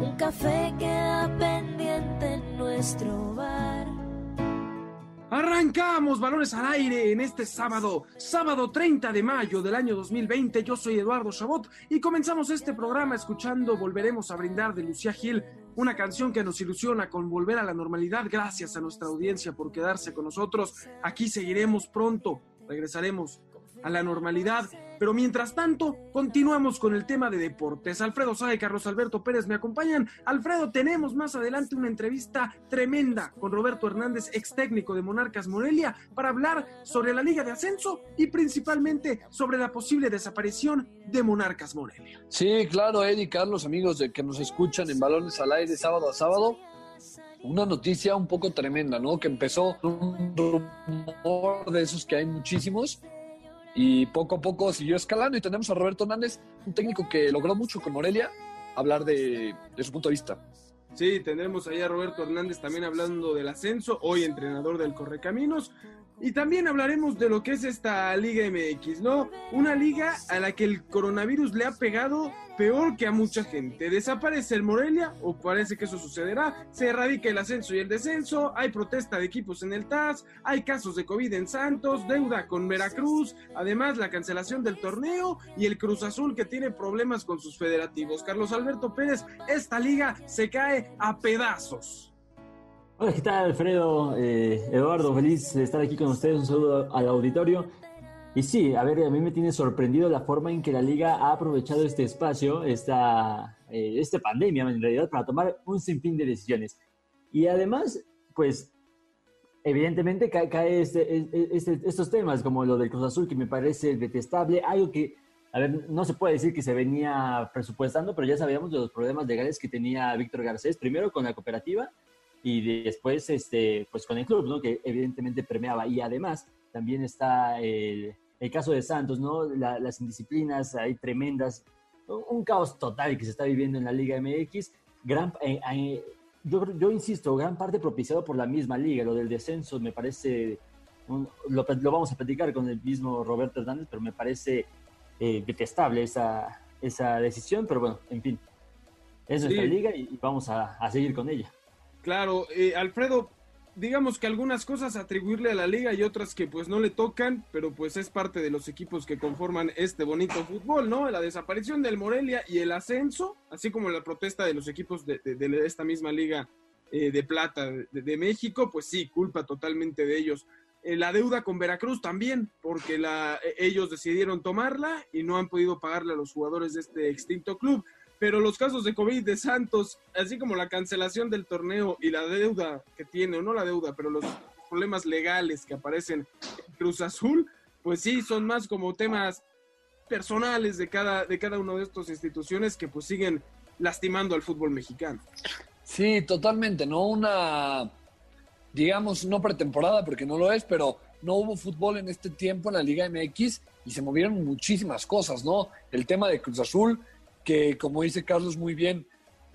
Un café queda pendiente en nuestro bar. Arrancamos balones al aire en este sábado, sábado 30 de mayo del año 2020. Yo soy Eduardo Chabot y comenzamos este programa escuchando Volveremos a brindar de Lucía Gil, una canción que nos ilusiona con volver a la normalidad. Gracias a nuestra audiencia por quedarse con nosotros. Aquí seguiremos pronto, regresaremos a la normalidad. Pero mientras tanto, continuamos con el tema de deportes. Alfredo Sae Carlos Alberto Pérez me acompañan. Alfredo, tenemos más adelante una entrevista tremenda con Roberto Hernández, ex técnico de Monarcas Morelia, para hablar sobre la Liga de Ascenso y principalmente sobre la posible desaparición de Monarcas Morelia. Sí, claro, Eddie, Carlos, amigos de que nos escuchan en Balones al Aire sábado a sábado. Una noticia un poco tremenda, ¿no? Que empezó un rumor de esos que hay muchísimos y poco a poco siguió escalando y tenemos a Roberto Hernández, un técnico que logró mucho con Morelia, hablar de, su punto de vista. Sí, tendremos ahí a Roberto Hernández también hablando del ascenso, hoy entrenador del Correcaminos. Y también hablaremos de lo que es esta Liga MX, ¿no? Una liga a la que el coronavirus le ha pegado peor que a mucha gente. Desaparece el Morelia, o parece que eso sucederá, se erradica el ascenso y el descenso, hay protesta de equipos en el TAS, hay casos de COVID en Santos, deuda con Veracruz, además la cancelación del torneo y el Cruz Azul que tiene problemas con sus federativos. Carlos Alberto Pérez, esta liga se cae a pedazos. Hola, ¿qué tal, Alfredo? Eh, Eduardo, feliz de estar aquí con ustedes. Un saludo al auditorio. Y sí, a ver, a mí me tiene sorprendido la forma en que la liga ha aprovechado este espacio, esta, eh, esta pandemia en realidad, para tomar un sinfín de decisiones. Y además, pues, evidentemente cae, cae este, este, estos temas, como lo del Cruz Azul, que me parece detestable, algo que, a ver, no se puede decir que se venía presupuestando, pero ya sabíamos de los problemas legales que tenía Víctor Garcés, primero con la cooperativa y después este, pues con el club, ¿no? que evidentemente premiaba. Y además también está el, el caso de Santos, ¿no? las indisciplinas hay tremendas, un caos total que se está viviendo en la Liga MX. Gran, eh, eh, yo, yo, insisto, gran parte propiciado por la misma liga, lo del descenso me parece, un, lo, lo, vamos a platicar con el mismo Roberto Hernández, pero me parece eh, detestable esa, esa decisión, pero bueno, en fin, es nuestra sí. liga y, y vamos a, a seguir con ella. Claro, eh, Alfredo, digamos que algunas cosas atribuirle a la liga y otras que pues no le tocan, pero pues es parte de los equipos que conforman este bonito fútbol, ¿no? La desaparición del Morelia y el ascenso, así como la protesta de los equipos de, de, esta misma liga eh, de plata de, México, pues sí, culpa totalmente de ellos. Eh, la deuda con Veracruz también, porque la, ellos decidieron tomarla y no han podido pagarle a los jugadores de este extinto club pero los casos de COVID de Santos, así como la cancelación del torneo y la deuda que tiene, o no la deuda, pero los problemas legales que aparecen en Cruz Azul, pues sí, son más como temas personales de cada, de cada una de estas instituciones que pues siguen lastimando al fútbol mexicano. Sí, totalmente, ¿no? Una, digamos, no pretemporada, porque no lo es, pero no hubo fútbol en este tiempo en la Liga MX y se movieron muchísimas cosas, ¿no? El tema de Cruz Azul, que como dice Carlos muy bien,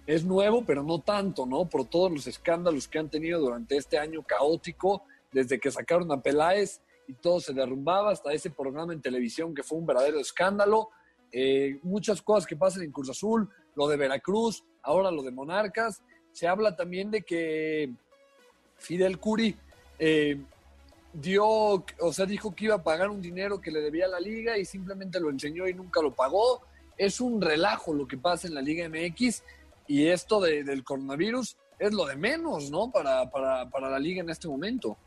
es nuevo, pero no tanto, ¿no? Por todos los escándalos que han tenido durante este año caótico, desde que sacaron a Peláez y todo se derrumbaba, hasta ese programa en televisión que fue un verdadero escándalo. Eh, muchas cosas que pasan en Cruz Azul, lo de Veracruz, ahora lo de Monarcas. Se habla también de que Fidel Curi eh, dio, o sea, dijo que iba a pagar un dinero que le debía a la liga y simplemente lo enseñó y nunca lo pagó es un relajo lo que pasa en la Liga MX y esto del coronavirus es lo de menos, ¿no? Para, para, para la liga en este momento.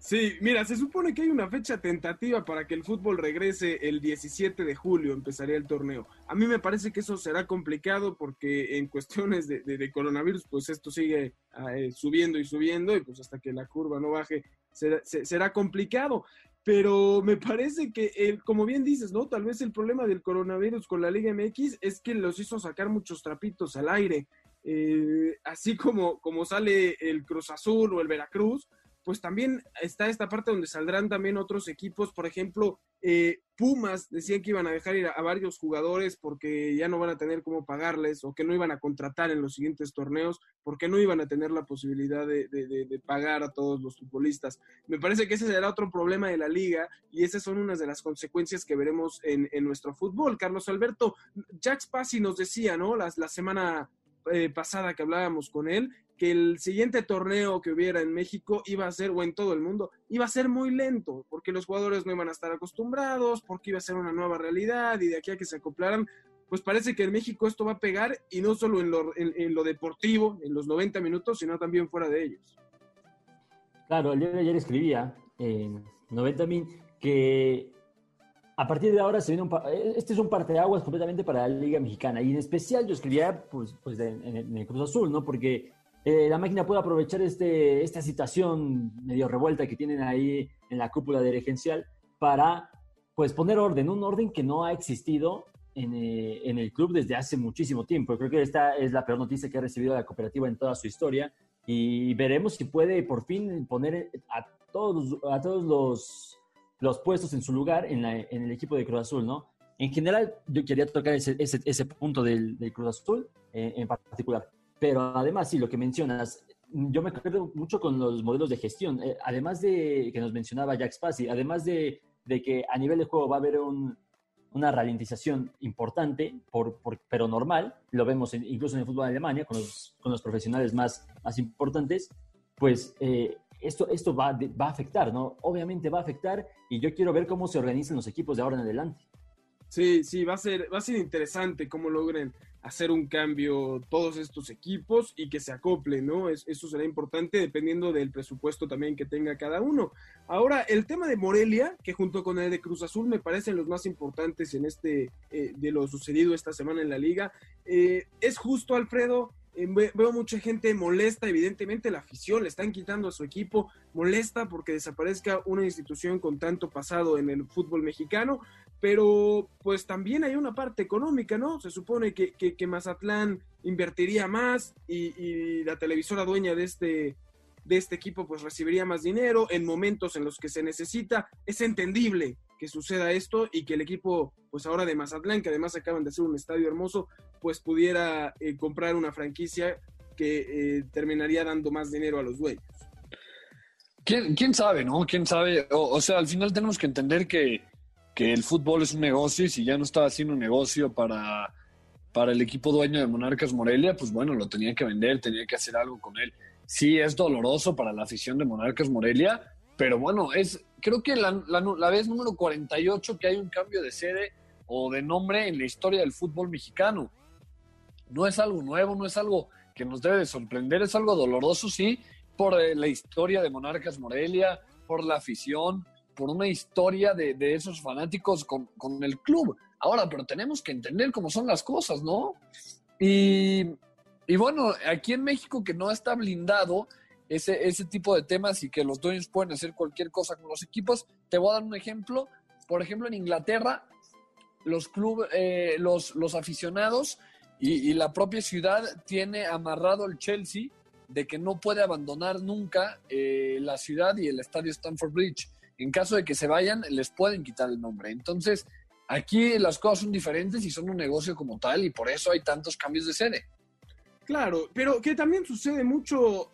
Sí, mira, se supone que hay una fecha tentativa para que el fútbol regrese el 17 de julio, empezaría el torneo. A mí me parece que eso será complicado porque en cuestiones de, coronavirus, pues esto sigue eh, subiendo y subiendo y pues hasta que la curva no baje será, será complicado. Pero me parece que, como bien dices, ¿no? Tal vez el problema del coronavirus con la Liga MX es que los hizo sacar muchos trapitos al aire. Eh, así como, como sale el Cruz Azul o el Veracruz, pues también está esta parte donde saldrán también otros equipos, por ejemplo, eh, Pumas decían que iban a dejar ir a, varios jugadores porque ya no van a tener cómo pagarles o que no iban a contratar en los siguientes torneos porque no iban a tener la posibilidad de, pagar a todos los futbolistas. Me parece que ese será otro problema de la liga y esas son unas de las consecuencias que veremos en, nuestro fútbol. Carlos Alberto, Jack Spassi nos decía, ¿no? La, la semana eh, pasada que hablábamos con él, que el siguiente torneo que hubiera en México iba a ser, o en todo el mundo, iba a ser muy lento, porque los jugadores no iban a estar acostumbrados, porque iba a ser una nueva realidad y de aquí a que se acoplaran, pues parece que en México esto va a pegar y no solo en lo, en, lo deportivo, en los 90 minutos, sino también fuera de ellos. Claro, el día de ayer escribía en 90 mil que a partir de ahora se viene un, este es un parteaguas completamente para la Liga Mexicana y en especial yo escribía pues, pues en, en, el Cruz Azul, ¿no? Porque eh, la máquina puede aprovechar este, esta situación medio revuelta que tienen ahí en la cúpula dirigencial para pues poner orden, un orden que no ha existido en, eh, en, el club desde hace muchísimo tiempo. Creo que esta es la peor noticia que ha recibido la cooperativa en toda su historia y veremos si puede por fin poner a todos, a todos los, los puestos en su lugar en, en, el equipo de Cruz Azul, ¿no? En general, yo quería tocar ese, ese, ese punto del, del, Cruz Azul eh, en particular. Pero además, sí, lo que mencionas, yo me acuerdo mucho con los modelos de gestión. Eh, además de que nos mencionaba Jack Spassi, además de, de, que a nivel de juego va a haber un, una ralentización importante, por, pero normal, lo vemos incluso en el fútbol de Alemania, con los, con los profesionales más, más importantes, pues eh, esto, esto va, va a afectar, ¿no? Obviamente va a afectar y yo quiero ver cómo se organizan los equipos de ahora en adelante. Sí, sí, va a ser, va a ser interesante cómo logren hacer un cambio todos estos equipos y que se acople, ¿no? eso será importante dependiendo del presupuesto también que tenga cada uno. Ahora, el tema de Morelia, que junto con el de Cruz Azul me parecen los más importantes en este, eh, de lo sucedido esta semana en la liga, eh, es justo, Alfredo, eh, veo mucha gente molesta, evidentemente la afición le están quitando a su equipo, molesta porque desaparezca una institución con tanto pasado en el fútbol mexicano, pero pues también hay una parte económica, ¿no? Se supone que, que, Mazatlán invertiría más y, la televisora dueña de este, de este equipo pues recibiría más dinero en momentos en los que se necesita. Es entendible que suceda esto y que el equipo, pues ahora de Mazatlán, que además acaban de hacer un estadio hermoso, pues pudiera eh, comprar una franquicia que eh, terminaría dando más dinero a los dueños. ¿Quién, quién sabe, no? ¿Quién sabe? O, sea, al final tenemos que entender que, que, el fútbol es un negocio y si ya no estaba haciendo negocio para, para el equipo dueño de Monarcas Morelia, pues bueno, lo tenía que vender, tenía que hacer algo con él. Sí, es doloroso para la afición de Monarcas Morelia, pero bueno, es, creo que la, la, vez número 48 que hay un cambio de sede o de nombre en la historia del fútbol mexicano. No es algo nuevo, no es algo que nos debe de sorprender, es algo doloroso, sí, por eh, la historia de Monarcas Morelia, por la afición, por una historia de, de esos fanáticos con, con, el club. Ahora, pero tenemos que entender cómo son las cosas, ¿no? Y, y bueno, aquí en México que no está blindado, ese, ese tipo de temas y que los dueños pueden hacer cualquier cosa con los equipos. Te voy a dar un ejemplo. Por ejemplo, en Inglaterra, los clubes, eh, los, los aficionados y, la propia ciudad tiene amarrado el Chelsea de que no puede abandonar nunca eh, la ciudad y el estadio Stamford Bridge. En caso de que se vayan, les pueden quitar el nombre. Entonces, aquí las cosas son diferentes y son un negocio como tal y por eso hay tantos cambios de sede. Claro, pero que también sucede mucho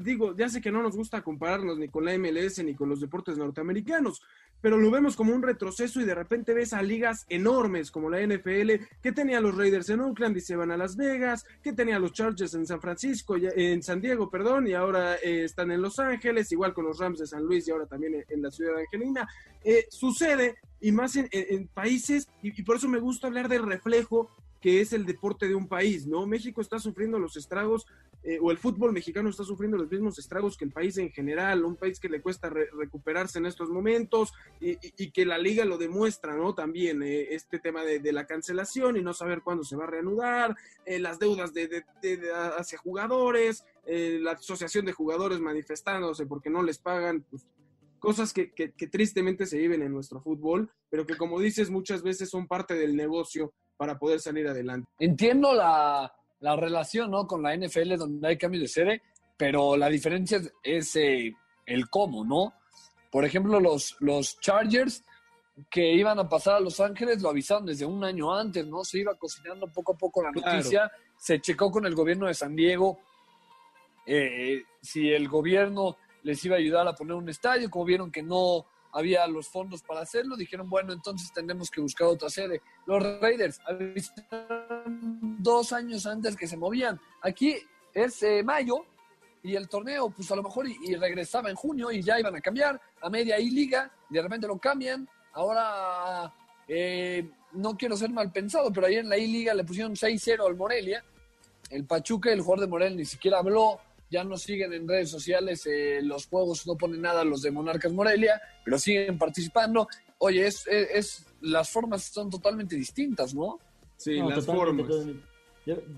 digo, ya sé que no nos gusta compararnos ni con la MLS ni con los deportes norteamericanos, pero lo vemos como un retroceso y de repente ves a ligas enormes como la NFL, que tenía los Raiders en Oakland y se van a Las Vegas, que tenía los Chargers en San Francisco, en San Diego, perdón, y ahora eh, están en Los Ángeles, igual con los Rams de San Luis y ahora también en, la ciudad de Angelina. Eh, sucede, y más en, países, y por eso me gusta hablar del reflejo que es el deporte de un país, ¿no? México está sufriendo los estragos, eh, o el fútbol mexicano está sufriendo los mismos estragos que el país en general, un país que le cuesta recuperarse en estos momentos y, que la liga lo demuestra, ¿no? También eh, este tema de, la cancelación y no saber cuándo se va a reanudar, eh, las deudas de, hacia jugadores, la asociación de jugadores manifestándose porque no les pagan, pues, cosas que, que, tristemente se viven en nuestro fútbol, pero que como dices muchas veces son parte del negocio para poder salir adelante. Entiendo la, la relación ¿no? con la NFL donde hay cambio de sede, pero la diferencia es, eh, el cómo, ¿no? Por ejemplo, los, los Chargers que iban a pasar a Los Ángeles lo avisaron desde un año antes, ¿no? Se iba cocinando poco a poco la noticia, se checó con el gobierno de San Diego eh, si el gobierno les iba a ayudar a poner un estadio, como vieron que no había los fondos para hacerlo, dijeron, bueno, entonces tenemos que buscar otra sede. Los Raiders dos años antes que se movían. Aquí es eh, mayo y el torneo, pues a lo mejor y, regresaba en junio y ya iban a cambiar a media y liga, de repente lo cambian. Ahora, eh, no quiero ser mal pensado, pero ahí en la I-Liga le pusieron 6-0 al Morelia. El Pachuca, el jugador de Morelia, ni siquiera habló ya no siguen en redes sociales, eh, los juegos no ponen nada los de Monarcas Morelia, pero siguen participando. Oye, es, es, las formas son totalmente distintas, ¿no? Sí, las formas.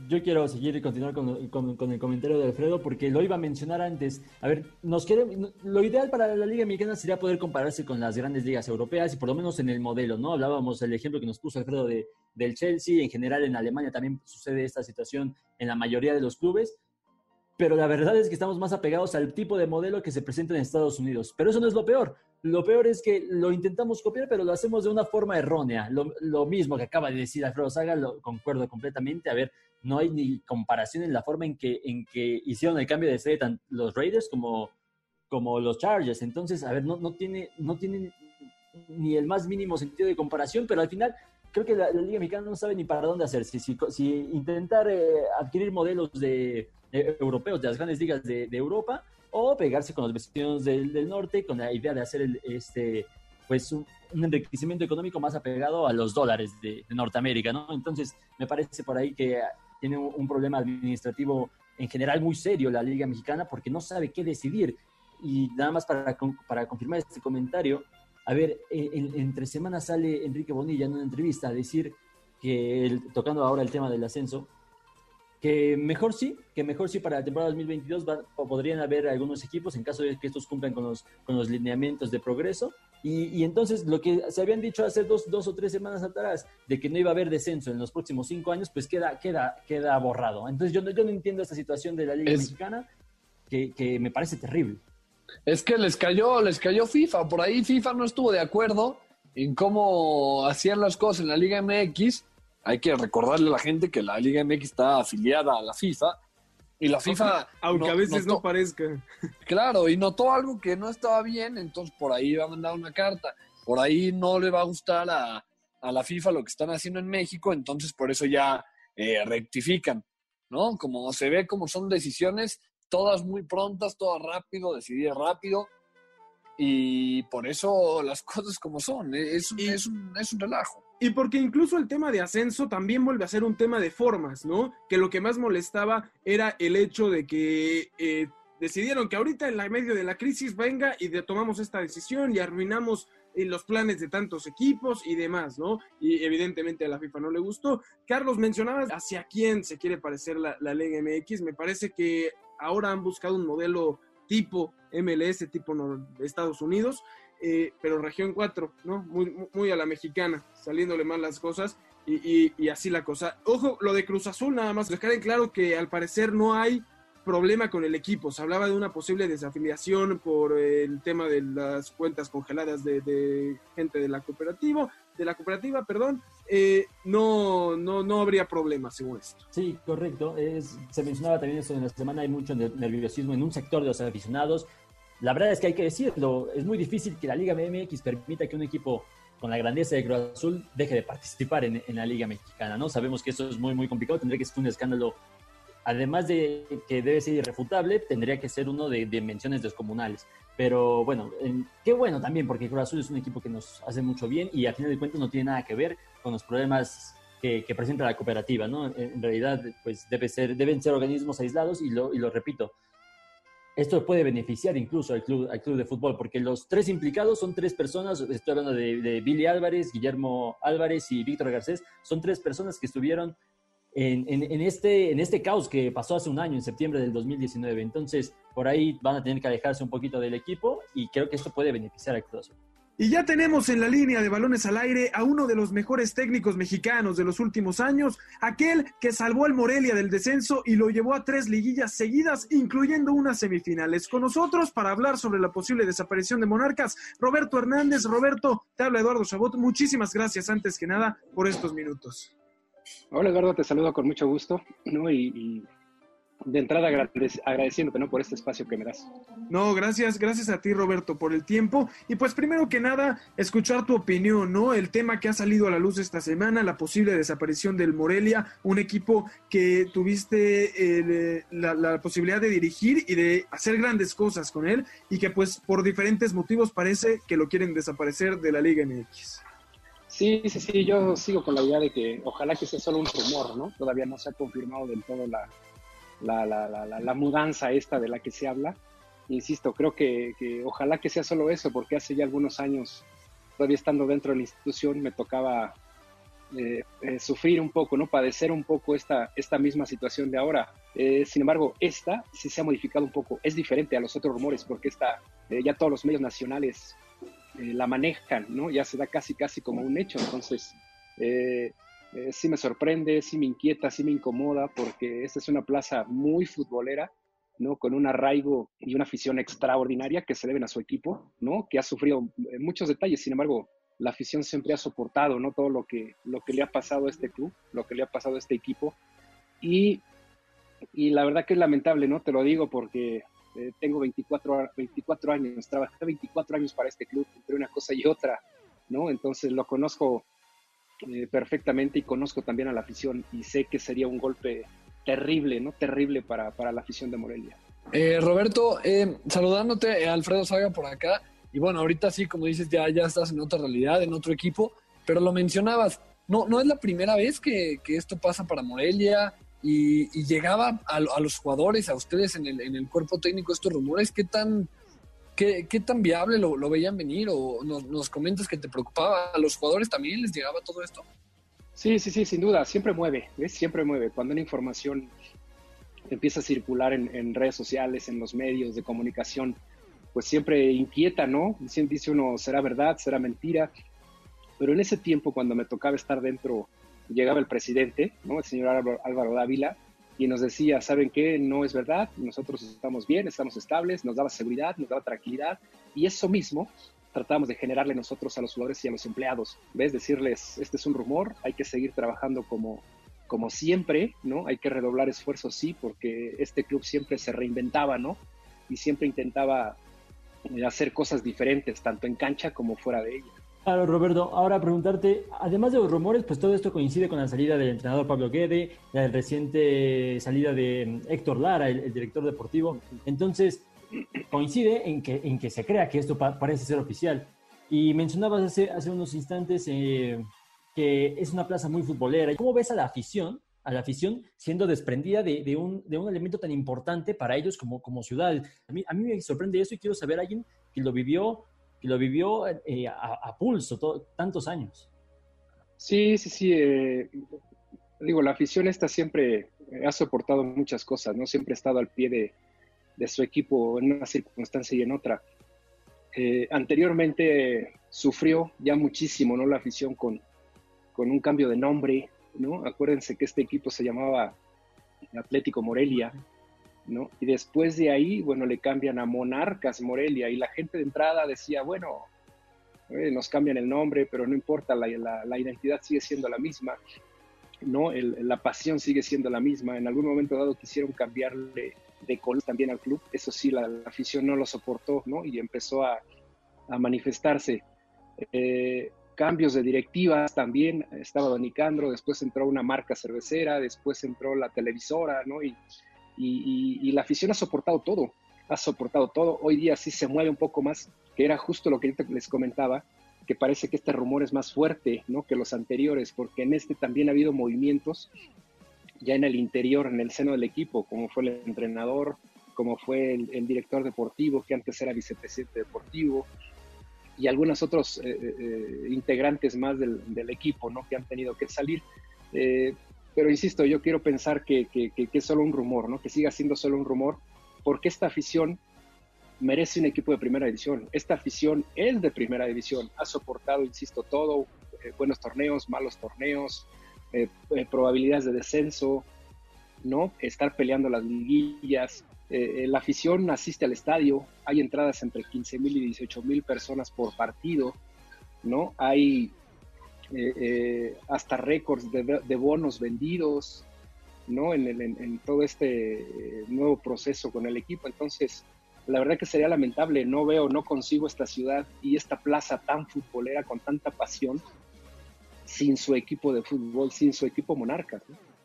Yo, quiero seguir y continuar con, con, el comentario de Alfredo porque lo iba a mencionar antes. A ver, nos quiere, lo ideal para la Liga Mexicana sería poder compararse con las grandes ligas europeas y por lo menos en el modelo, ¿no? Hablábamos del ejemplo que nos puso Alfredo de, del Chelsea, en general en Alemania también sucede esta situación en la mayoría de los clubes pero la verdad es que estamos más apegados al tipo de modelo que se presenta en Estados Unidos. Pero eso no es lo peor. Lo peor es que lo intentamos copiar, pero lo hacemos de una forma errónea. Lo, mismo que acaba de decir Alfredo Saga, lo concuerdo completamente. A ver, no hay ni comparación en la forma en que, en que hicieron el cambio de sede tanto los Raiders como, como los Chargers. Entonces, a ver, no, no, tiene, no tiene ni el más mínimo sentido de comparación, pero al final creo que la, Liga Mexicana no sabe ni para dónde hacer. Si, si, intentar eh, adquirir modelos de europeos de las grandes ligas de, Europa o pegarse con los vecinos del, norte con la idea de hacer el, este, pues un, enriquecimiento económico más apegado a los dólares de, Norteamérica, ¿no? Entonces, me parece por ahí que tiene un, problema administrativo en general muy serio la Liga Mexicana porque no sabe qué decidir. Y nada más para, para confirmar este comentario, a ver, entre semanas sale Enrique Bonilla en una entrevista a decir que, tocando ahora el tema del ascenso, que mejor sí, que mejor sí para la temporada 2022 podrían haber algunos equipos en caso de que estos cumplan con los, con los lineamientos de progreso. Y, entonces lo que se habían dicho hace dos, dos o tres semanas atrás de que no iba a haber descenso en los próximos cinco años, pues queda, queda, queda borrado. Entonces yo, yo no entiendo esta situación de la Liga Mexicana que, que me parece terrible. Es que les cayó, les cayó FIFA. Por ahí FIFA no estuvo de acuerdo en cómo hacían las cosas en la Liga MX hay que recordarle a la gente que la Liga MX está afiliada a la FIFA y la FIFA... Aunque a veces no parezca. Claro, y notó algo que no estaba bien, entonces por ahí va a mandar una carta. Por ahí no le va a gustar a, la FIFA lo que están haciendo en México, entonces por eso ya eh, rectifican, ¿no? Como se ve como son decisiones todas muy prontas, todas rápido, decidir rápido, y por eso las cosas como son, es es un, es un relajo. Y porque incluso el tema de ascenso también vuelve a ser un tema de formas, ¿no? Que lo que más molestaba era el hecho de que eh, decidieron que ahorita en la medio de la crisis venga y tomamos esta decisión y arruinamos eh, los planes de tantos equipos y demás, ¿no? Y evidentemente a la FIFA no le gustó. Carlos, mencionabas hacia quién se quiere parecer la, la Liga MX. Me parece que ahora han buscado un modelo tipo MLS, tipo Estados Unidos, eh, pero región 4, ¿no? Muy, muy a la mexicana, saliéndole mal las cosas y, así la cosa. Ojo, lo de Cruz Azul, nada más, dejar en claro que al parecer no hay problema con el equipo. Se hablaba de una posible desafiliación por el tema de las cuentas congeladas de, gente de la cooperativa, de la cooperativa, perdón. Eh, no, no, no habría problema según esto. Sí, correcto. Es, se mencionaba también eso en la semana, hay mucho nerviosismo en un sector de los aficionados la verdad es que hay que decirlo, es muy difícil que la Liga MX permita que un equipo con la grandeza de Cruz Azul deje de participar en, la Liga Mexicana, ¿no? Sabemos que eso es muy, muy complicado, tendría que ser un escándalo, además de que debe ser irrefutable, tendría que ser uno de dimensiones descomunales. Pero bueno, qué bueno también, porque Cruz Azul es un equipo que nos hace mucho bien y a final de cuentas no tiene nada que ver con los problemas que, presenta la cooperativa, ¿no? En, realidad, pues debe ser, deben ser organismos aislados y lo, y lo repito, esto puede beneficiar incluso al club, al club de fútbol, porque los tres implicados son tres personas, estoy hablando de, Billy Álvarez, Guillermo Álvarez y Víctor Garcés, son tres personas que estuvieron en, en, este, en este caos que pasó hace un año, en septiembre del 2019. Entonces, por ahí van a tener que alejarse un poquito del equipo y creo que esto puede beneficiar al Cruz y ya tenemos en la línea de balones al aire a uno de los mejores técnicos mexicanos de los últimos años, aquel que salvó al Morelia del descenso y lo llevó a tres liguillas seguidas, incluyendo unas semifinales. Con nosotros para hablar sobre la posible desaparición de Monarcas, Roberto Hernández. Roberto, te habla Eduardo Chabot. Muchísimas gracias antes que nada por estos minutos. Hola Eduardo, te saludo con mucho gusto ¿no? y de entrada agradeciéndote ¿no? por este espacio que me das. No, gracias, gracias a ti Roberto por el tiempo. Y pues primero que nada, escuchar tu opinión, ¿no? El tema que ha salido a la luz esta semana, la posible desaparición del Morelia, un equipo que tuviste eh, la, posibilidad de dirigir y de hacer grandes cosas con él y que pues por diferentes motivos parece que lo quieren desaparecer de la Liga MX. Sí, sí, sí, yo sigo con la idea de que ojalá que sea solo un rumor, ¿no? Todavía no se ha confirmado del todo la, la, la, la, la, mudanza esta de la que se habla. Insisto, creo que, ojalá que sea solo eso, porque hace ya algunos años, todavía estando dentro de la institución, me tocaba eh, eh, sufrir un poco, ¿no? Padecer un poco esta, esta misma situación de ahora. Eh, sin embargo, esta sí se ha modificado un poco. Es diferente a los otros rumores porque esta, ya todos los medios nacionales la manejan, ¿no? Ya se da casi, casi como un hecho. Entonces, eh, sí me sorprende, sí me inquieta, sí me incomoda, porque esta es una plaza muy futbolera, ¿no? Con un arraigo y una afición extraordinaria que se deben a su equipo, ¿no? Que ha sufrido eh, muchos detalles, sin embargo, la afición siempre ha soportado, ¿no? Todo lo que, lo que le ha pasado a este club, lo que le ha pasado a este equipo. Y, y la verdad que es lamentable, ¿no? Te lo digo porque eh, tengo 24, 24 años, trabajé 24 años para este club, entre una cosa y otra, ¿no? Entonces lo conozco eh, perfectamente y conozco también a la afición y sé que sería un golpe terrible, ¿no? Terrible para, la afición de Morelia. Eh, Roberto, eh, saludándote, Alfredo Saga por acá. Y bueno, ahorita sí, como dices, ya, ya estás en otra realidad, en otro equipo, pero lo mencionabas, no, no es la primera vez que, esto pasa para Morelia y, llegaba a, los jugadores, a ustedes en el, cuerpo técnico estos rumores. ¿Qué tan, ¿Qué, tan viable lo, veían venir? ¿O nos, comentas que te preocupaba? ¿A los jugadores también les llegaba todo esto? Sí, sí, sí, sin duda. Siempre mueve, Siempre mueve. Cuando una información empieza a circular en, redes sociales, en los medios de comunicación, pues siempre inquieta, ¿no? Siempre dice uno, ¿será verdad? ¿Será mentira? Pero en ese tiempo, cuando me tocaba estar dentro, llegaba el presidente, ¿no? El señor Álvaro Dávila, y nos decía, ¿saben qué? No es verdad, nosotros estamos bien, estamos estables, nos daba seguridad, nos daba tranquilidad y eso mismo tratábamos de generarle nosotros a los jugadores y a los empleados, ¿ves? Decirles, este es un rumor, hay que seguir trabajando como, como siempre, ¿no? Hay que redoblar esfuerzos, sí, porque este club siempre se reinventaba, ¿no? Y siempre intentaba eh, hacer cosas diferentes, tanto en cancha como fuera de ella. Claro, Roberto, ahora preguntarte, además de los rumores, pues todo esto coincide con la salida del entrenador Pablo Guede, la reciente salida de mm, Héctor Lara, el, director deportivo. Entonces, coincide en que, en que se crea que esto parece ser oficial. Y mencionabas hace, hace unos instantes eh, que es una plaza muy futbolera. ¿Cómo ves a la afición, a la afición siendo desprendida de, de, un, de un, elemento tan importante para ellos como, como ciudad? A mí, a mí me sorprende eso y quiero saber a alguien que lo vivió que lo vivió eh, a, pulso tantos años. Sí, sí, sí. Eh, digo, la afición esta siempre ha soportado muchas cosas, ¿no? Siempre ha estado al pie de, su equipo en una circunstancia y en otra. Eh, anteriormente sufrió ya muchísimo, ¿no? La afición con, con un cambio de nombre, ¿no? Acuérdense que este equipo se llamaba Atlético Morelia y después de ahí, bueno, le cambian a Monarcas Morelia y la gente de entrada decía, bueno, eh, nos cambian el nombre, pero no importa, la, la, identidad sigue siendo la misma, ¿no? la pasión sigue siendo la misma. En algún momento dado quisieron cambiarle de color también al club, eso sí, la, afición no lo soportó, ¿no? Y empezó a, manifestarse. Eh, cambios de directivas también, estaba Don Nicandro, después entró una marca cervecera, después entró la televisora, ¿no? Y y, la afición ha soportado todo, ha soportado todo. Hoy día sí se mueve un poco más, que era justo lo que les comentaba, que parece que este rumor es más fuerte ¿no? que los anteriores, porque en este también ha habido movimientos ya en el interior, en el seno del equipo, como fue el entrenador, como fue el, director deportivo, que antes era vicepresidente deportivo, y algunos otros eh, eh, eh, integrantes más del, equipo, ¿no? Que han tenido que salir. Pero insisto, yo quiero pensar que, que, que, es solo un rumor, ¿no? Que siga siendo solo un rumor, porque esta afición merece un equipo de primera división. Esta afición es de primera división, ha soportado, insisto, todo, eh, buenos torneos, malos torneos, eh, eh, probabilidades de descenso, ¿no? Estar peleando las liguillas. la afición asiste al estadio, hay entradas entre 15 mil y 18 mil personas por partido, ¿no? Hay hasta récords de, bonos vendidos, ¿no? En, todo este nuevo proceso con el equipo. Entonces, la verdad que sería lamentable, no veo, no consigo esta ciudad y esta plaza tan futbolera con tanta pasión sin su equipo de fútbol, sin su equipo monarca.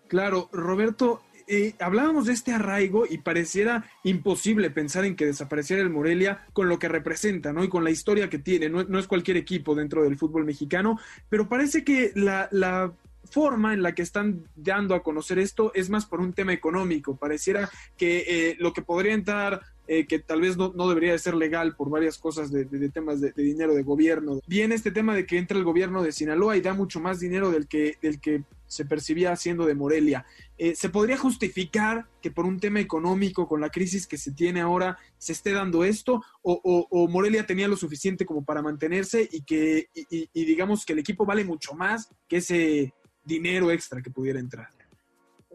Claro, Roberto, eh, hablábamos de este arraigo y pareciera imposible pensar en que desapareciera el Morelia con lo que representa, ¿no? Y con la historia que tiene. No, es cualquier equipo dentro del fútbol mexicano, pero parece que la, forma en la que están dando a conocer esto es más por un tema económico. Pareciera que eh, lo que podría entrar eh, que tal vez no, debería de ser legal por varias cosas de, temas de, dinero de gobierno. Viene este tema de que entra el gobierno de Sinaloa y da mucho más dinero del que, del que se percibía haciendo de Morelia. Eh, ¿Se podría justificar que por un tema económico, con la crisis que se tiene ahora, se esté dando esto? ¿O, Morelia tenía lo suficiente como para mantenerse y que, y digamos que el equipo vale mucho más que ese dinero extra que pudiera entrar?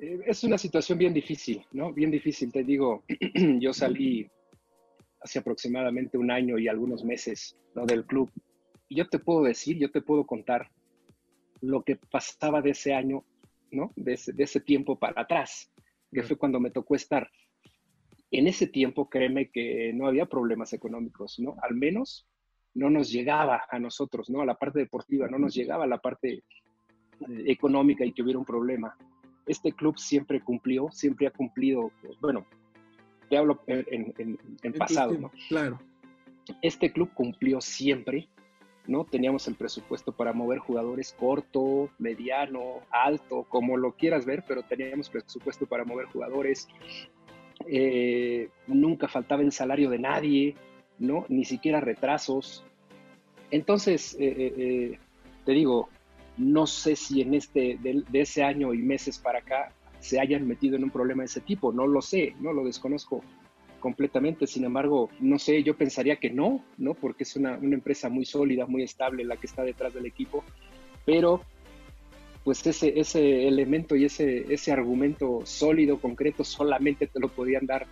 Eh, es una situación bien difícil, ¿no? Bien difícil, te digo, yo salí hace aproximadamente un año y algunos meses del club. Y yo te puedo decir, yo te puedo contar lo que pasaba de ese año, ¿no? De ese, de ese tiempo para atrás, que fue cuando me tocó estar. En ese tiempo, créeme que no había problemas económicos, ¿no? Al menos no nos llegaba a nosotros, ¿no? A la parte deportiva, no nos llegaba a la parte eh, económica y que hubiera un problema este club siempre cumplió, siempre ha cumplido, bueno, te hablo en, pasado, ¿no? Claro. Este club cumplió siempre, ¿no? Teníamos el presupuesto para mover jugadores corto, mediano, alto, como lo quieras ver, pero teníamos presupuesto para mover jugadores. Eh, nunca faltaba el salario de nadie, ¿no? Ni siquiera retrasos. Entonces, eh, eh, te digo, no sé si en este, de, ese año y meses para acá se hayan metido en un problema de ese tipo, no lo sé, no lo desconozco completamente, sin embargo, no sé, yo pensaría que no, ¿no? Porque es una, empresa muy sólida, muy estable la que está detrás del equipo, pero pues ese, ese elemento y ese, ese argumento sólido, concreto, solamente te lo podían dar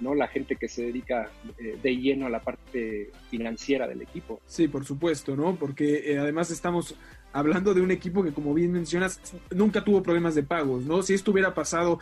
¿no? La gente que se dedica eh, de lleno a la parte financiera del equipo. Sí, por supuesto, ¿no? Porque eh, además estamos hablando de un equipo que, como bien mencionas, nunca tuvo problemas de pagos, ¿no? Si esto hubiera pasado,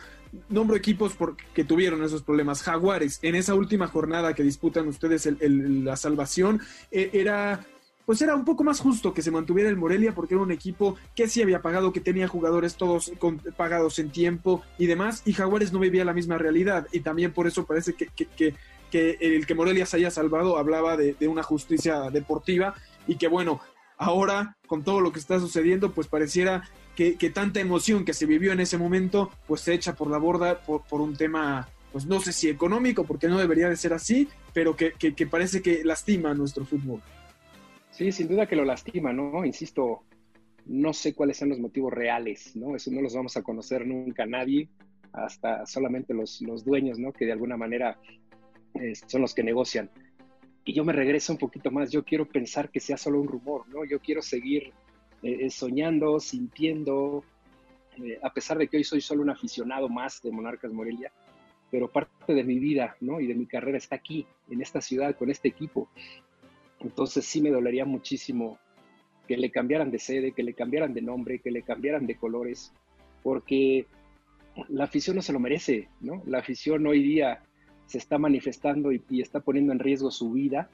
nombro equipos que tuvieron esos problemas. Jaguares, en esa última jornada que disputan ustedes la salvación, eh, era pues era un poco más justo que se mantuviera el Morelia porque era un equipo que sí había pagado, que tenía jugadores todos pagados en tiempo y demás, y Jaguares no vivía la misma realidad y también por eso parece que, que, el que Morelia se haya salvado hablaba de, una justicia deportiva y que bueno, ahora con todo lo que está sucediendo, pues pareciera que, tanta emoción que se vivió en ese momento, pues se echa por la borda por, un tema, pues no sé si económico, porque no debería de ser así, pero que, parece que lastima nuestro fútbol. Sí, sin duda que lo lastima, ¿no? Insisto, no sé cuáles son los motivos reales, ¿no? Eso no los vamos a conocer nunca nadie, hasta solamente los, los dueños, ¿no? Que de alguna manera eh, son los que negocian y yo me regreso un poquito más, yo quiero pensar que sea solo un rumor, ¿no? Yo quiero seguir eh, eh, soñando, sintiendo, eh, a pesar de que hoy soy solo un aficionado más de Monarcas Morelia, pero parte de mi vida, ¿no? Y de mi carrera está aquí, en esta ciudad, con este equipo. Entonces sí me dolería muchísimo que le cambiaran de sede, que le cambiaran de nombre, que le cambiaran de colores, porque la afición no se lo merece, ¿no? La afición hoy día se está manifestando y, está poniendo en riesgo su vida,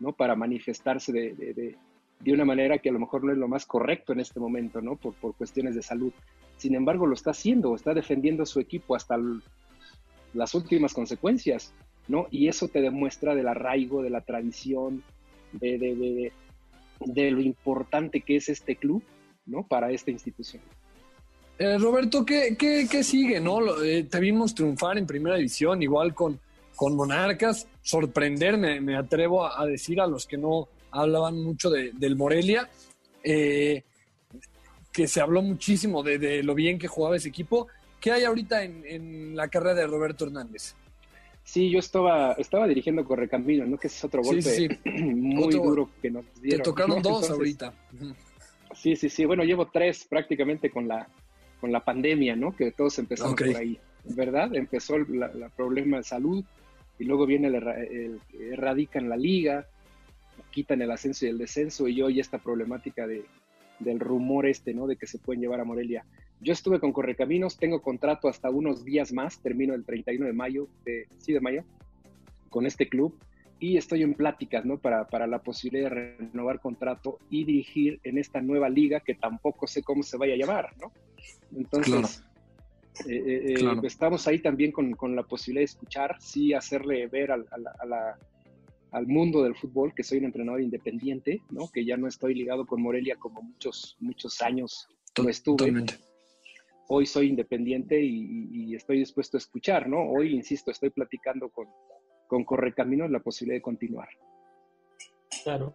¿no? Para manifestarse de, una manera que a lo mejor no es lo más correcto en este momento, ¿no? Por, cuestiones de salud. Sin embargo, lo está haciendo, está defendiendo a su equipo hasta las últimas consecuencias, ¿no? Y eso te demuestra del arraigo, de la tradición, de, de lo importante que es este club, ¿no? Para esta institución. Eh, Roberto, ¿qué, qué, qué sigue? no? Eh, te vimos triunfar en primera división, igual con, con Monarcas, sorprenderme, me atrevo a, decir a los que no hablaban mucho de, del Morelia, eh, que se habló muchísimo de, de, lo bien que jugaba ese equipo. ¿Qué hay ahorita en, en la carrera de Roberto Hernández? Sí, yo estaba, estaba dirigiendo Correcamino, ¿no? Que es otro golpe muy duro que nos dieron. Te tocaron dos ahorita. Sí, sí, sí. Bueno, llevo tres prácticamente con la, con la pandemia, ¿no? Que todos empezamos por ahí, ¿verdad? Empezó el problema de salud y luego viene el, erradican la liga, quitan el ascenso y el descenso y hoy esta problemática de, del rumor este, ¿no? De que se pueden llevar a Morelia. Yo estuve con Correcaminos, tengo contrato hasta unos días más, termino el 31 de mayo, de, sí, de mayo, con este club y estoy en pláticas, ¿no? Para, para la posibilidad de renovar contrato y dirigir en esta nueva liga que tampoco sé cómo se vaya a llamar, ¿no? Entonces, eh, eh, eh, estamos ahí también con, con, la posibilidad de escuchar, sí hacerle ver al, al mundo del fútbol que soy un entrenador independiente, ¿no? Que ya no estoy ligado con Morelia como muchos, muchos años no estuve. Totalmente hoy soy independiente y, estoy dispuesto a escuchar, ¿no? Hoy, insisto, estoy platicando con, con Correcaminos la posibilidad de continuar. Claro.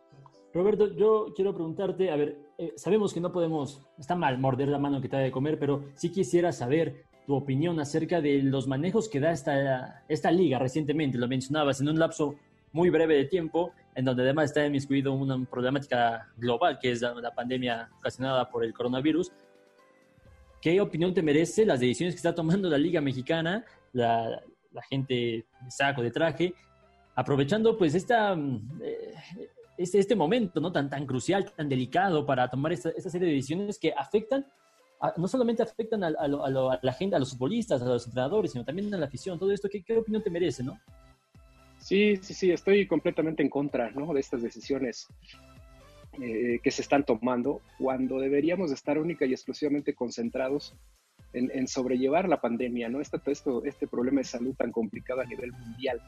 Roberto, yo quiero preguntarte, a ver, eh, sabemos que no podemos, está mal morder la mano que te ha de comer, pero sí quisiera saber tu opinión acerca de los manejos que da esta, esta liga recientemente. Lo mencionabas en un lapso muy breve de tiempo, en donde además está inmiscuido una problemática global, que es la pandemia ocasionada por el coronavirus, ¿Qué opinión te merece las decisiones que está tomando la Liga Mexicana, la, gente de saco, de traje, aprovechando pues esta, mm, eh, este, este, momento ¿no? tan, tan crucial, tan delicado para tomar esta, serie de decisiones que afectan, no solamente afectan a, la gente, a los futbolistas, a los entrenadores, sino también a la afición. Todo esto, ¿qué, qué opinión te merece? ¿no? Sí, sí, sí, estoy completamente en contra ¿no? de estas decisiones. Eh, que se están tomando cuando deberíamos estar única y exclusivamente concentrados en, sobrellevar la pandemia, ¿no? Este, esto, este problema de salud tan complicado a nivel mundial.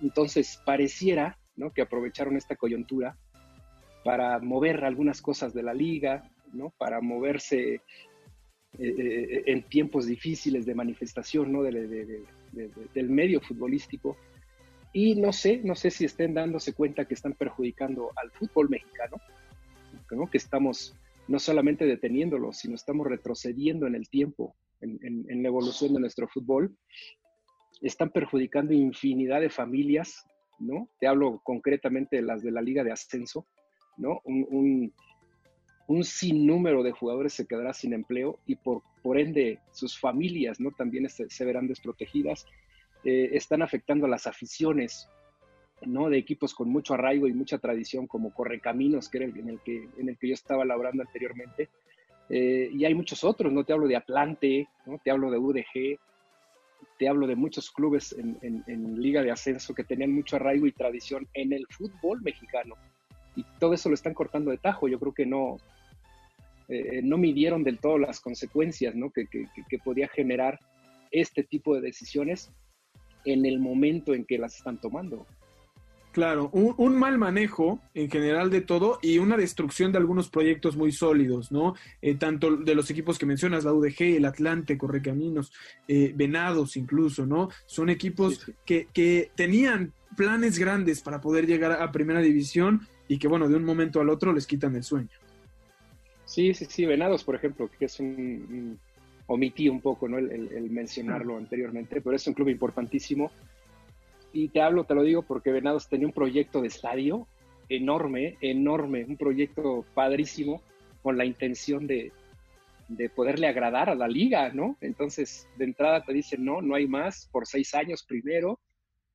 Entonces, pareciera ¿no? que aprovecharon esta coyuntura para mover algunas cosas de la liga, ¿no? para moverse eh, eh, en tiempos difíciles de manifestación ¿no? del medio futbolístico y no sé, no sé si estén dándose cuenta que están perjudicando al fútbol mexicano, ¿no? que estamos no solamente deteniéndolo, sino estamos retrocediendo en el tiempo, en, la evolución de nuestro fútbol. Están perjudicando infinidad de familias, ¿no? Te hablo concretamente de las de la Liga de Ascenso, ¿no? Un, un, sinnúmero de jugadores se quedará sin empleo y por, por ende sus familias, ¿no? También se verán desprotegidas eh, están afectando a las aficiones, ¿no? De equipos con mucho arraigo y mucha tradición, como Correcaminos, que era el, en, el que, en el que yo estaba laborando anteriormente. Eh, y hay muchos otros, ¿no? Te hablo de Atlante, ¿no? Te hablo de UDG, te hablo de muchos clubes en, Liga de Ascenso que tenían mucho arraigo y tradición en el fútbol mexicano. Y todo eso lo están cortando de tajo. Yo creo que no, eh, no midieron del todo las consecuencias que, que, podía generar este tipo de decisiones en el momento en que las están tomando. Claro, un, mal manejo en general de todo y una destrucción de algunos proyectos muy sólidos, ¿no? Eh, tanto de los equipos que mencionas, la UDG, el Atlante, Correcaminos, eh, Venados incluso, ¿no? Son equipos Que, que tenían planes grandes para poder llegar a primera división y que, bueno, de un momento al otro les quitan el sueño. Sí, sí, sí, Venados, por ejemplo, que es un omití un poco ¿no? el, mencionarlo anteriormente, pero es un club importantísimo. Y te hablo, te lo digo, porque Venados tenía un proyecto de estadio enorme, enorme, un proyecto padrísimo con la intención de, de poderle agradar a la liga, ¿no? Entonces, de entrada te dicen, no, no hay más, por seis años primero,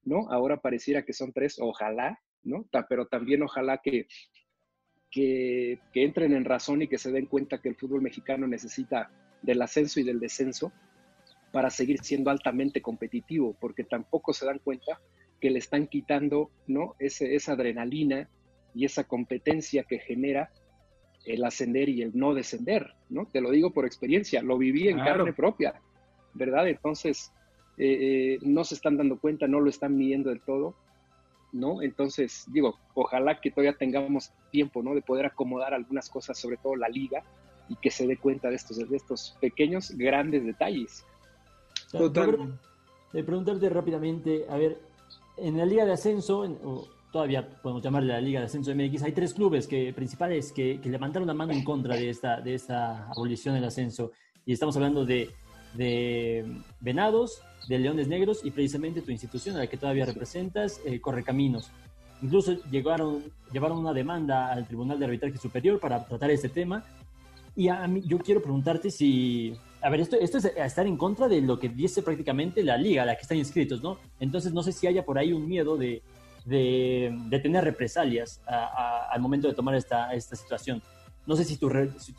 ¿no? Ahora pareciera que son tres, ojalá, ¿no? Pero también ojalá que, que, que entren en razón y que se den cuenta que el fútbol mexicano necesita del ascenso y del descenso para seguir siendo altamente competitivo, porque tampoco se dan cuenta que le están quitando ¿no? Ese, esa adrenalina y esa competencia que genera el ascender y el no descender, ¿no? Te lo digo por experiencia, lo viví en carne propia, ¿verdad? Entonces, eh, eh, no se están dando cuenta, no lo están midiendo del todo. ¿no? Entonces, digo, ojalá que todavía tengamos tiempo, ¿no? De poder acomodar algunas cosas, sobre todo la liga, y que se dé cuenta de estos, de estos pequeños, grandes detalles. Total. De preguntarte rápidamente, a ver, en la Liga de Ascenso, o todavía podemos llamarle la Liga de Ascenso MX, hay tres clubes que, principales que, levantaron la mano en contra de esta, de esta abolición del ascenso. Y estamos hablando de, de Venados, de Leones Negros y precisamente tu institución a la que todavía representas, eh, Correcaminos. Incluso llegaron, llevaron una demanda al Tribunal de Arbitraje Superior para tratar este tema. Y a mí, yo quiero preguntarte si, a ver, esto, esto es estar en contra de lo que dice prácticamente la liga a la que están inscritos, ¿no? Entonces no sé si haya por ahí un miedo de, de, tener represalias al momento de tomar esta, esta situación. No sé si tu,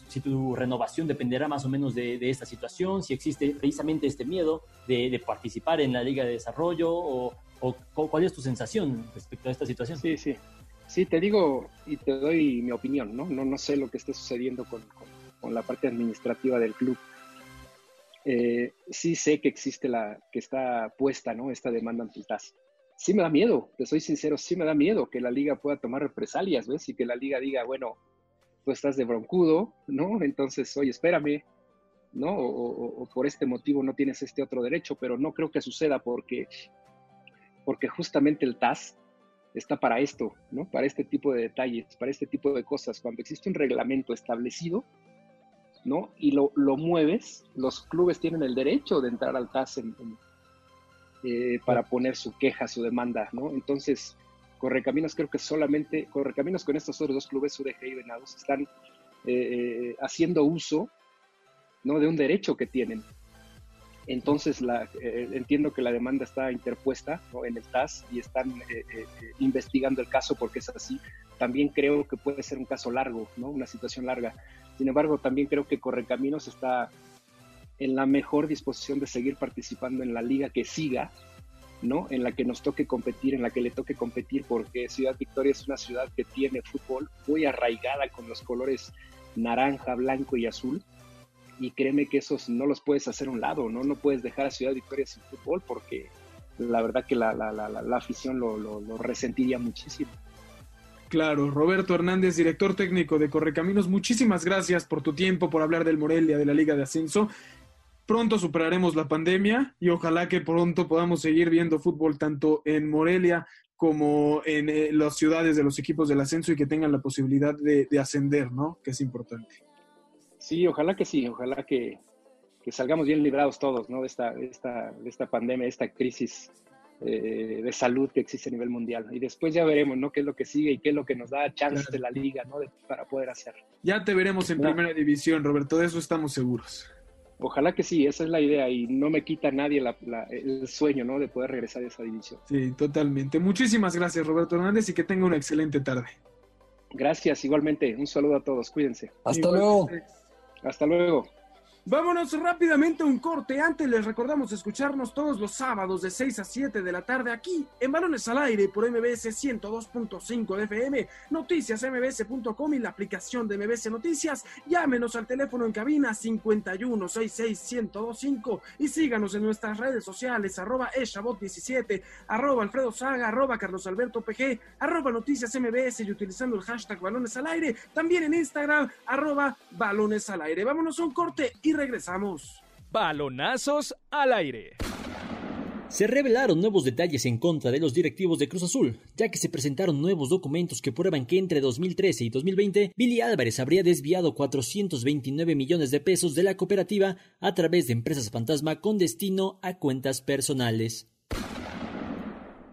si, tu renovación dependerá más o menos de, esta situación, si existe precisamente este miedo de, participar en la Liga de Desarrollo o, cuál es tu sensación respecto a esta situación. Sí, sí. Sí, te digo y te doy mi opinión, ¿no? No, no sé lo que esté sucediendo con, con, la parte administrativa del club. Eh, sí sé que existe la, que está puesta, ¿no? Esta demanda ante TAS. Sí me da miedo, te soy sincero, sí me da miedo que la liga pueda tomar represalias, ¿ves? Y que la liga diga, bueno, estás de broncudo, ¿no? Entonces, oye, espérame, ¿no? O, por este motivo no tienes este otro derecho, pero no creo que suceda porque, porque justamente el TAS está para esto, ¿no? Para este tipo de detalles, para este tipo de cosas. Cuando existe un reglamento establecido, ¿no? Y lo, mueves, los clubes tienen el derecho de entrar al TAS eh, para poner su queja, su demanda, ¿no? Entonces, Correcaminos creo que solamente, Correcaminos con estos otros dos clubes, UDG y Venados, están eh, eh, haciendo uso ¿no? de un derecho que tienen. Entonces entiendo que la demanda está interpuesta en el TAS y están investigando el caso porque es así. También creo que puede ser un caso largo, ¿no? una situación larga. Sin embargo, también creo que Correcaminos está en la mejor disposición de seguir participando en la liga que siga, ¿no? En la que nos toque competir, en la que le toque competir, porque Ciudad Victoria es una ciudad que tiene fútbol muy arraigada con los colores naranja, blanco y azul. Y créeme que esos no los puedes hacer a un lado, ¿no? No puedes dejar a Ciudad Victoria sin fútbol porque la verdad que la, afición lo, lo resentiría muchísimo. Claro, Roberto Hernández, director técnico de Correcaminos, muchísimas gracias por tu tiempo, por hablar del Morelia, de la Liga de Ascenso pronto superaremos la pandemia y ojalá que pronto podamos seguir viendo fútbol tanto en Morelia como en eh, las ciudades de los equipos del ascenso y que tengan la posibilidad de, ascender, ¿no? Que es importante. Sí, ojalá que sí, ojalá que, salgamos bien librados todos, ¿no? De esta, esta, de esta pandemia, de esta crisis eh, de salud que existe a nivel mundial. Y después ya veremos, ¿no? Qué es lo que sigue y qué es lo que nos da chance de la liga, ¿no? para poder hacer. Ya te veremos en primera división, Roberto, de eso estamos seguros. Ojalá que sí, esa es la idea y no me quita nadie el sueño ¿no? de poder regresar a esa división. Sí, totalmente. Muchísimas gracias Roberto Hernández y que tenga una excelente tarde. Gracias, igualmente. Un saludo a todos, cuídense. Hasta luego. Hasta luego. Vámonos rápidamente a un corte. Antes les recordamos escucharnos todos los sábados de 6 a 7 de la tarde aquí en Balones al Aire por MBS 102.5 de FM, noticiasmbs.com y la aplicación de MBS Noticias. Llámenos al teléfono en cabina 51661025 y síganos en nuestras redes sociales arroba eshabot17, arroba Alfredo Saga, arroba Carlos Alberto PG, arroba Noticias MBS y utilizando el hashtag Balones al Aire. También en Instagram arroba Balones al Aire. Vámonos a un corte y regresamos. Balonazos al aire. Se revelaron nuevos detalles en contra de los directivos de Cruz Azul, ya que se presentaron nuevos documentos que prueban que entre 2013 y 2020 Billy Álvarez habría desviado 429 millones de pesos de la cooperativa a través de empresas fantasma con destino a cuentas personales.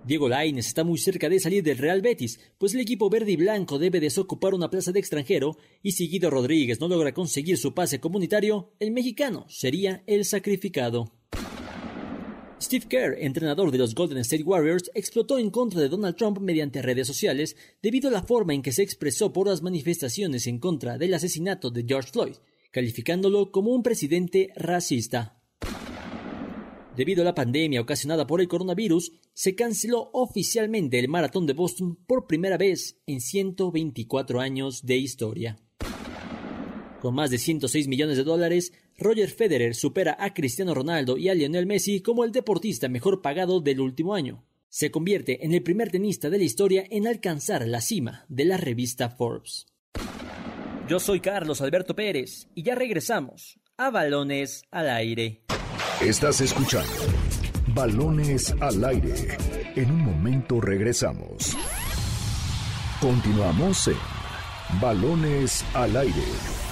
Diego Lainez está muy cerca de salir del Real Betis, pues el equipo verde y blanco debe desocupar una plaza de extranjero y si Guido Rodríguez no logra conseguir su pase comunitario, el mexicano sería el sacrificado. Steve Kerr, entrenador de los Golden State Warriors, explotó en contra de Donald Trump mediante redes sociales debido a la forma en que se expresó por las manifestaciones en contra del asesinato de George Floyd, calificándolo como un presidente racista. Debido a la pandemia ocasionada por el coronavirus, se canceló oficialmente el Maratón de Boston por primera vez en 124 años de historia. Con más de 106 millones de dólares, Roger Federer supera a Cristiano Ronaldo y a Lionel Messi como el deportista mejor pagado del último año. Se convierte en el primer tenista de la historia en alcanzar la cima de la revista Forbes. Yo soy Carlos Alberto Pérez y ya regresamos a Balones al Aire. Estás escuchando Balones al Aire. En un momento regresamos. Continuamos en Balones al Aire.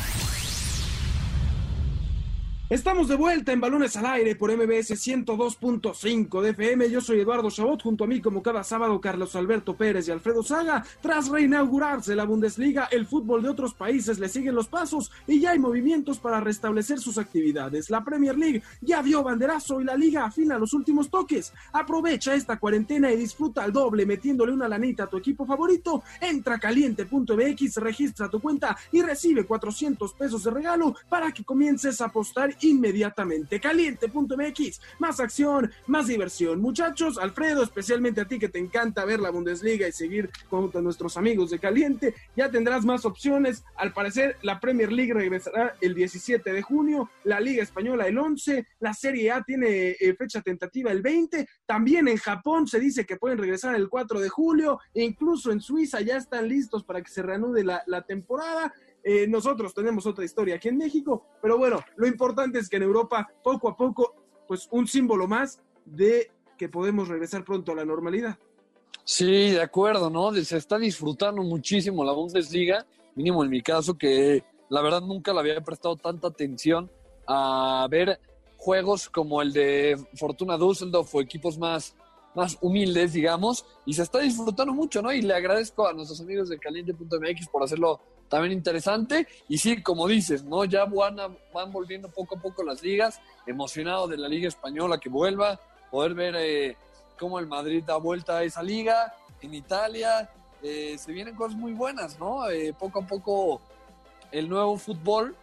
Estamos de vuelta en Balones al Aire por MBS 102.5 de FM. Yo soy Eduardo Chabot, junto a mí como cada sábado Carlos Alberto Pérez y Alfredo Saga. Tras reinaugurarse la Bundesliga, el fútbol de otros países le siguen los pasos y ya hay movimientos para restablecer sus actividades. La Premier League ya dio banderazo y la liga afina los últimos toques. Aprovecha esta cuarentena y disfruta al doble metiéndole una lanita a tu equipo favorito. Entra caliente.mx, registra tu cuenta y recibe 400 pesos de regalo para que comiences a apostar inmediatamente. Caliente.mx, más acción, más diversión. Muchachos, Alfredo, especialmente a ti que te encanta ver la Bundesliga y seguir con nuestros amigos de Caliente, ya tendrás más opciones. Al parecer, la Premier League regresará el 17 de junio, la Liga Española el 11, la Serie A tiene eh, fecha tentativa el 20, también en Japón se dice que pueden regresar el 4 de julio, e incluso en Suiza ya están listos para que se reanude la temporada. Eh, nosotros tenemos otra historia aquí en México, pero bueno, lo importante es que en Europa, poco a poco, pues un símbolo más de que podemos regresar pronto a la normalidad. Sí, de acuerdo, ¿no? Se está disfrutando muchísimo la Bundesliga, mínimo en mi caso, que la verdad nunca le había prestado tanta atención a ver juegos como el de Fortuna Düsseldorf o equipos más, más humildes, digamos, y se está disfrutando mucho, ¿no? Y le agradezco a nuestros amigos de caliente.mx por hacerlo también interesante. Y sí, como dices, ¿no? Ya van, van volviendo poco a poco las ligas, emocionado de la Liga Española que vuelva, poder ver eh, cómo el Madrid da vuelta a esa liga, en Italia, eh, se vienen cosas muy buenas, ¿no? Eh, poco a poco el nuevo fútbol.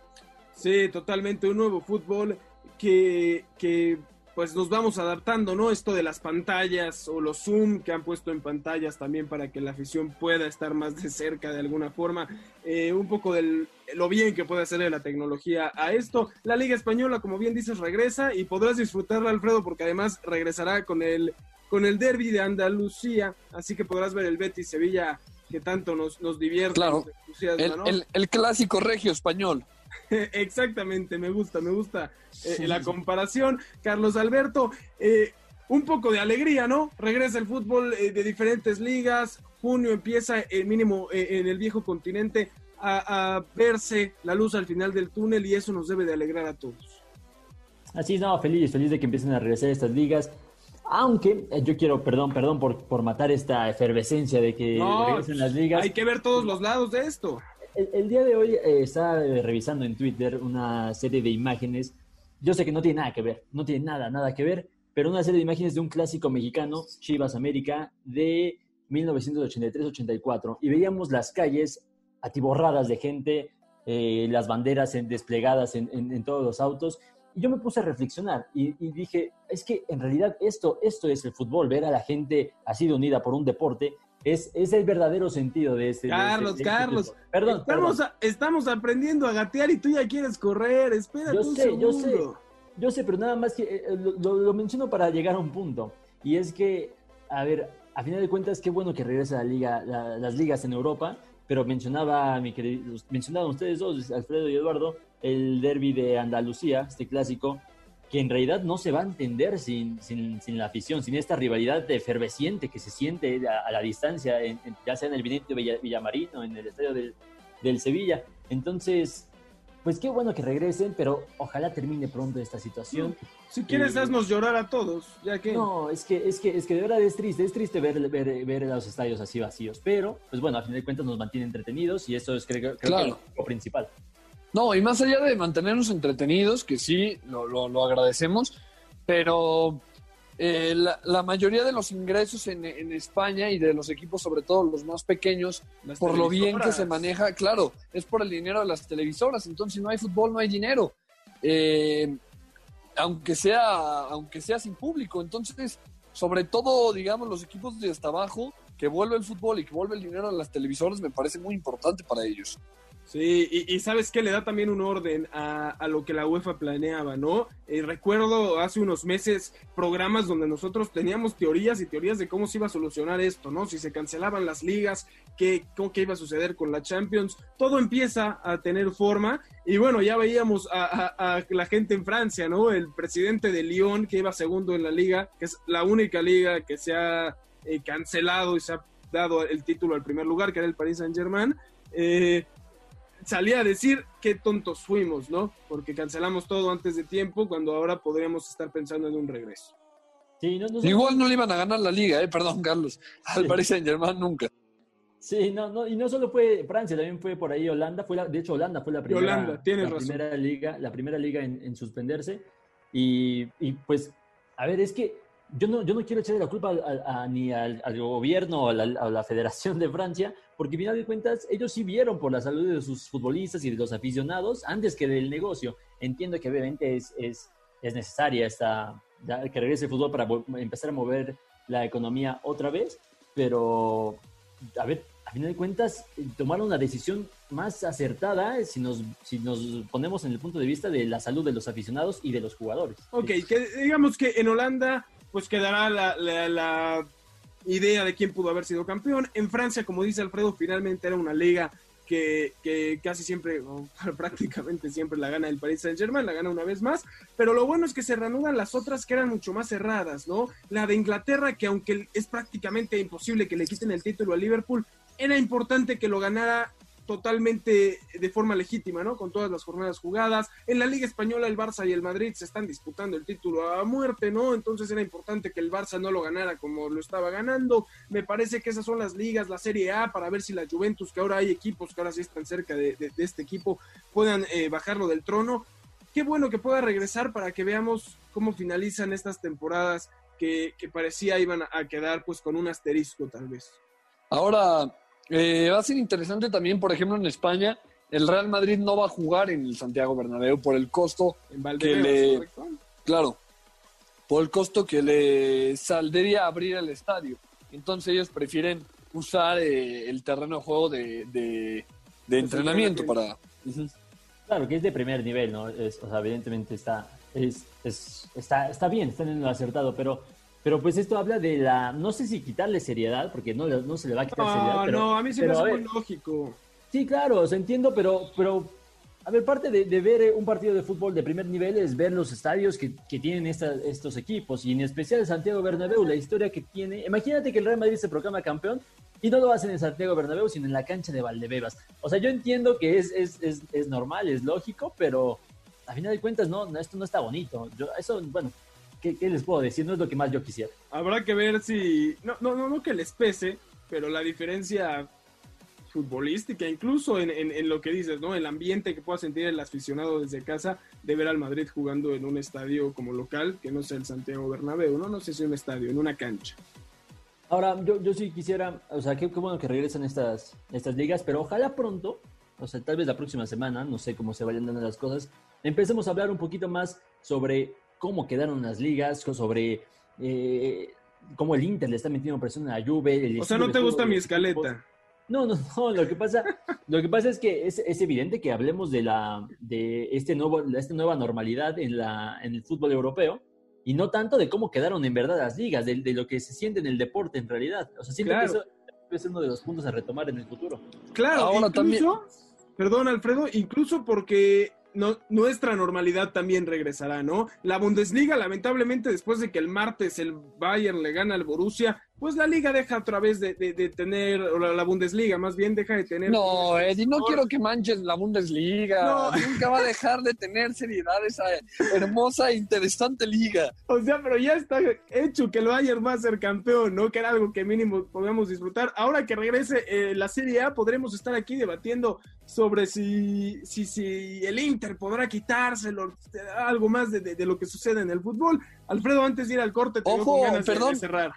Sí, totalmente, un nuevo fútbol que, que pues nos vamos adaptando, ¿no? Esto de las pantallas o los Zoom que han puesto en pantallas también para que la afición pueda estar más de cerca de alguna forma. Eh, un poco de lo bien que puede hacer la tecnología a esto. La Liga Española, como bien dices, regresa y podrás disfrutarla, Alfredo, porque además regresará con el, con el derby de Andalucía, así que podrás ver el Betis Sevilla que tanto nos, nos divierte. Claro, el, el clásico regio español. Exactamente, me gusta, me gusta eh, la comparación. Carlos Alberto, eh, un poco de alegría, ¿no? Regresa el fútbol eh, de diferentes ligas, junio empieza el mínimo en el viejo continente a, verse la luz al final del túnel y eso nos debe de alegrar a todos. Así es, no, feliz, feliz de que empiecen a regresar estas ligas. Aunque yo quiero, perdón, perdón por, por matar esta efervescencia de que regresen las ligas. Hay que ver todos los lados de esto el, día de hoy eh, estaba eh, revisando en Twitter una serie de imágenes. Yo sé que no tiene nada que ver, no tiene nada, nada que ver, pero una serie de imágenes de un clásico mexicano, Chivas América, de 1983-84. Y veíamos las calles atiborradas de gente, eh, las banderas desplegadas en, todos los autos. Y yo me puse a reflexionar y, dije, es que en realidad esto, esto es el fútbol, ver a la gente así de unida por un deporte es, es el verdadero sentido de este. Carlos, este, Carlos. perdón, estamos, estamos aprendiendo a gatear y tú ya quieres correr. Espera yo sé, Yo sé, yo sé, pero nada más que eh, lo, menciono para llegar a un punto. Y es que, a ver, a final de cuentas, qué bueno que regresa la liga, las ligas en Europa. Pero mencionaba, mi querido, mencionaban ustedes dos, Alfredo y Eduardo, el derby de Andalucía, este clásico, que en realidad no se va a entender sin, sin, sin la afición, sin esta rivalidad efervesciente que se siente a, la distancia, ya sea en el Benito Villamarino, en el estadio del, del, Sevilla. Entonces, pues qué bueno que regresen, pero ojalá termine pronto esta situación. Si quieres, eh, haznos llorar a todos, ya que... No, es que, es que, es que de verdad es triste, es triste ver, ver, ver los estadios así vacíos, pero, pues bueno, a fin de cuentas nos mantiene entretenidos y eso es creo, creo lo principal. No, y más allá de mantenernos entretenidos, que sí, lo, lo, agradecemos, pero eh, la, mayoría de los ingresos en, España y de los equipos, sobre todo los más pequeños, por lo bien que se maneja, claro, es por el dinero de las televisoras. Entonces, si no hay fútbol, no hay dinero. Eh, aunque, sea, aunque sea sin público. Entonces, sobre todo, digamos, los equipos de hasta abajo, que vuelve el fútbol y que vuelve el dinero a las televisoras, me parece muy importante para ellos. Sí, y, y, sabes que le da también un orden a, a lo que la UEFA planeaba, ¿no? Eh, recuerdo hace unos meses programas donde nosotros teníamos teorías y teorías de cómo se iba a solucionar esto, ¿no? Si se cancelaban las ligas, qué, qué iba a suceder con la Champions, todo empieza a tener forma y bueno, ya veíamos a, a, la gente en Francia, ¿no? El presidente de Lyon que iba segundo en la liga, que es la única liga que se ha eh, cancelado y se ha dado el título al primer lugar, que era el Paris Saint Germain. Eh, salía a decir qué tontos fuimos, ¿no? Porque cancelamos todo antes de tiempo cuando ahora podríamos estar pensando en un regreso. Sí, no, no, Igual no le iban a ganar la liga, ¿eh? Perdón, Carlos. Al sí. Paris Saint Germain nunca. Sí, no, no, y no solo fue Francia, también fue por ahí Holanda, fue la, de hecho Holanda fue la primera, Holanda, la primera liga, la primera liga en, en suspenderse. Y, y, pues, a ver, es que yo no, yo no quiero echarle la culpa ni al, gobierno o a la, la, Federación de Francia, porque al final de cuentas ellos sí vieron por la salud de sus futbolistas y de los aficionados antes que del negocio. Entiendo que obviamente es, es, es necesaria esta, que regrese el fútbol para empezar a mover la economía otra vez, pero a ver, a final de cuentas tomaron una decisión más acertada si nos, si nos ponemos en el punto de vista de la salud de los aficionados y de los jugadores. Ok, digamos que en Holanda pues quedará la, la, la, idea de quién pudo haber sido campeón. En Francia, como dice Alfredo, finalmente era una liga que, que casi siempre, o prácticamente siempre la gana el Paris Saint Germain, la gana una vez más, pero lo bueno es que se reanudan las otras que eran mucho más cerradas, ¿no? La de Inglaterra, que aunque es prácticamente imposible que le quiten el título a Liverpool, era importante que lo ganara totalmente de forma legítima, ¿no? Con todas las jornadas jugadas. En la Liga Española el Barça y el Madrid se están disputando el título a muerte, ¿no? Entonces era importante que el Barça no lo ganara como lo estaba ganando. Me parece que esas son las ligas, la Serie A, para ver si la Juventus, que ahora hay equipos que ahora sí están cerca de, este equipo, puedan eh, bajarlo del trono. Qué bueno que pueda regresar para que veamos cómo finalizan estas temporadas que, que parecía iban a quedar pues con un asterisco tal vez. Ahora, eh, va a ser interesante también, por ejemplo, en España, el Real Madrid no va a jugar en el Santiago Bernabéu por el costo que le, claro, por el costo que le saldría abrir el estadio. Entonces ellos prefieren usar eh, el terreno de juego de, de, de entrenamiento para. Uh -huh. Claro, que es de primer nivel, ¿no? Es, o sea, evidentemente está, es, es, está, está bien, está en lo acertado, pero pero pues esto habla de la, no sé si quitarle seriedad, porque no, no se le va a quitar no, seriedad. Pero, no, a mí sí me hace muy lógico. Sí, claro, o sea, entiendo, pero, pero a ver, parte de, de, ver un partido de fútbol de primer nivel es ver los estadios que, que tienen esta, estos equipos, y en especial Santiago Bernabéu, la historia que tiene. Imagínate que el Real Madrid se proclama campeón y no lo hacen en Santiago Bernabéu, sino en la cancha de Valdebebas. O sea, yo entiendo que es, es, es, es normal, es lógico, pero a final de cuentas, no, esto no está bonito. Yo, eso, bueno, ¿Qué, ¿qué, les puedo decir? No es lo que más yo quisiera. Habrá que ver si. No, no, no, no que les pese, pero la diferencia futbolística, incluso en, en, en, lo que dices, ¿no? El ambiente que pueda sentir el aficionado desde casa de ver al Madrid jugando en un estadio como local, que no sea el Santiago Bernabéu, ¿no? No sé si un estadio, en una cancha. Ahora, yo, yo sí quisiera, o sea, qué, qué bueno que regresen estas, estas ligas, pero ojalá pronto, o sea, tal vez la próxima semana, no sé cómo se vayan dando las cosas, empecemos a hablar un poquito más sobre cómo quedaron las ligas, sobre eh, cómo el Inter le está metiendo presión a la Juve. o sea, ¿no te gusta mi escaleta? No, no, no, lo que pasa, lo que pasa es que es, es, evidente que hablemos de, la, de este nuevo, de esta nueva normalidad en, la, en el fútbol europeo y no tanto de cómo quedaron en verdad las ligas, de, de lo que se siente en el deporte en realidad. O sea, siento claro. que eso debe ser uno de los puntos a retomar en el futuro. Claro, Ahora incluso, también... perdón Alfredo, incluso porque no, nuestra normalidad también regresará, ¿no? La Bundesliga, lamentablemente, después de que el martes el Bayern le gana al Borussia, pues la liga deja otra vez de, de, de tener, o la, la, Bundesliga más bien deja de tener. No, Eddie, no quiero que manches la Bundesliga. No. Nunca va a dejar de tener seriedad esa hermosa e interesante liga. O sea, pero ya está hecho que el Bayern va a ser campeón, ¿no? Que era algo que mínimo podemos disfrutar. Ahora que regrese eh, la Serie A, podremos estar aquí debatiendo sobre si, si, si el Inter podrá quitárselo, algo más de, de, de, lo que sucede en el fútbol. Alfredo, antes de ir al corte, te Ojo, ganas perdón. de cerrar.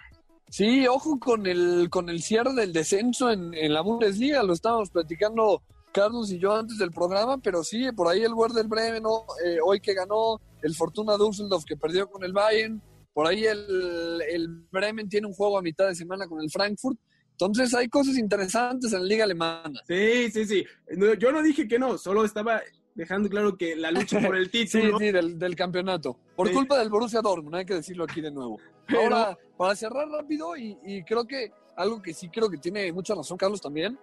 Sí, ojo con el, con el cierre del descenso en, en la Bundesliga, lo estábamos platicando Carlos y yo antes del programa, pero sí, por ahí el Werder Bremen, eh, hoy que ganó, el Fortuna Düsseldorf que perdió con el Bayern, por ahí el, el, Bremen tiene un juego a mitad de semana con el Frankfurt, Entonces hay cosas interesantes en la liga alemana. Sí, sí, sí. yo no dije que no, solo estaba dejando claro que la lucha por el título. sí, sí, del, campeonato. Por culpa del Borussia Dortmund, hay que decirlo aquí de nuevo. Ahora, para cerrar rápido, y, creo que algo que sí creo que tiene mucha razón Carlos también,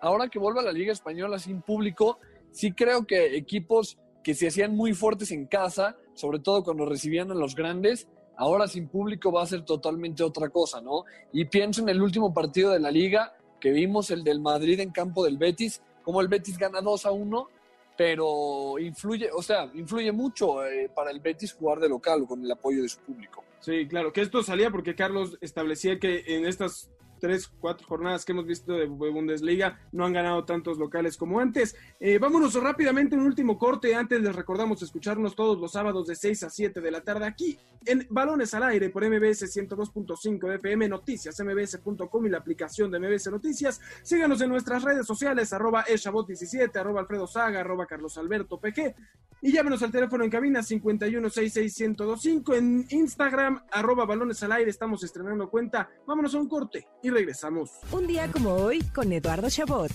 ahora que vuelve a la Liga Española sin público, sí creo que equipos que se hacían muy fuertes en casa, sobre todo cuando recibían a los grandes, ahora sin público va a ser totalmente otra cosa, ¿no? Y pienso en el último partido de la liga, que vimos el del Madrid en campo del Betis, como el Betis gana 2 a 1, pero influye, o sea, influye mucho eh, para el Betis jugar de local con el apoyo de su público. Sí, claro, que esto salía porque Carlos establecía que en estas tres, cuatro jornadas que hemos visto de Bundesliga, no han ganado tantos locales como antes. Eh, vámonos rápidamente, un último corte. Antes les recordamos escucharnos todos los sábados de 6 a 7 de la tarde aquí en Balones al Aire por MBS 102.5 FM Noticias, mbs.com y la aplicación de MBS Noticias. Síganos en nuestras redes sociales, arroba eshabot17, arroba Alfredo Saga, arroba Carlos Alberto PG. Y llámenos al teléfono en cabina 5166125, en Instagram, arroba Balones al Aire. Estamos estrenando cuenta. Vámonos a un corte regresamos. Un día como hoy con Eduardo Chabot.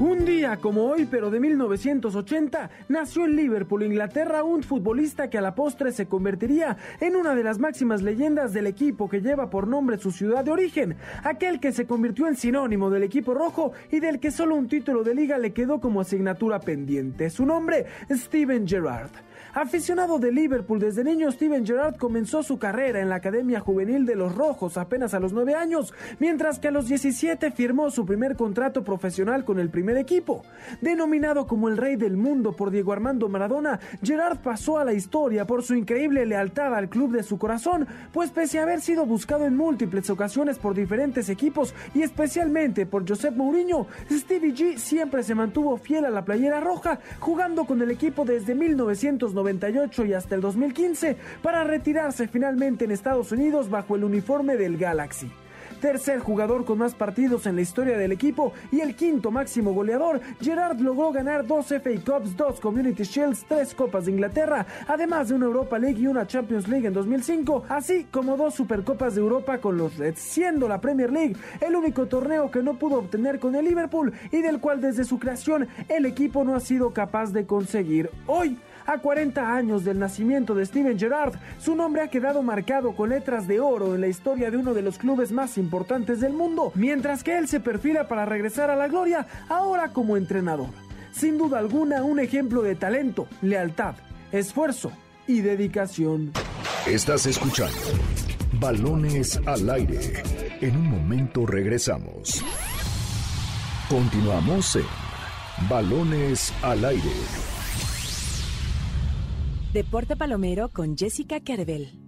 Un día como hoy, pero de 1980, nació en Liverpool, Inglaterra, un futbolista que a la postre se convertiría en una de las máximas leyendas del equipo que lleva por nombre su ciudad de origen, aquel que se convirtió en sinónimo del equipo rojo y del que solo un título de liga le quedó como asignatura pendiente. Su nombre, Steven Gerrard. Aficionado de Liverpool desde niño, Steven Gerrard comenzó su carrera en la Academia Juvenil de los Rojos apenas a los 9 años, mientras que a los 17 firmó su primer contrato profesional con el primer equipo. Denominado como el rey del mundo por Diego Armando Maradona, Gerrard pasó a la historia por su increíble lealtad al club de su corazón, pues pese a haber sido buscado en múltiples ocasiones por diferentes equipos y especialmente por Josep Mourinho, Stevie G siempre se mantuvo fiel a la playera roja, jugando con el equipo desde 1990 98 y hasta el 2015 para retirarse finalmente en Estados Unidos bajo el uniforme del Galaxy tercer jugador con más partidos en la historia del equipo y el quinto máximo goleador, Gerard logró ganar dos FA Cups, dos Community Shields, tres Copas de Inglaterra, además de una Europa League y una Champions League en 2005, así como dos Supercopas de Europa con los Reds, siendo la Premier League el único torneo que no pudo obtener con el Liverpool y del cual desde su creación el equipo no ha sido capaz de conseguir. Hoy, a 40 años del nacimiento de Steven Gerrard, su nombre ha quedado marcado con letras de oro en la historia de uno de los clubes más importantes del mundo, mientras que él se perfila para regresar a la gloria ahora como entrenador. Sin duda alguna, un ejemplo de talento, lealtad, esfuerzo y dedicación. Estás escuchando Balones al aire. En un momento regresamos. Continuamos en Balones al aire. Deporte Palomero con Jessica Kerbel.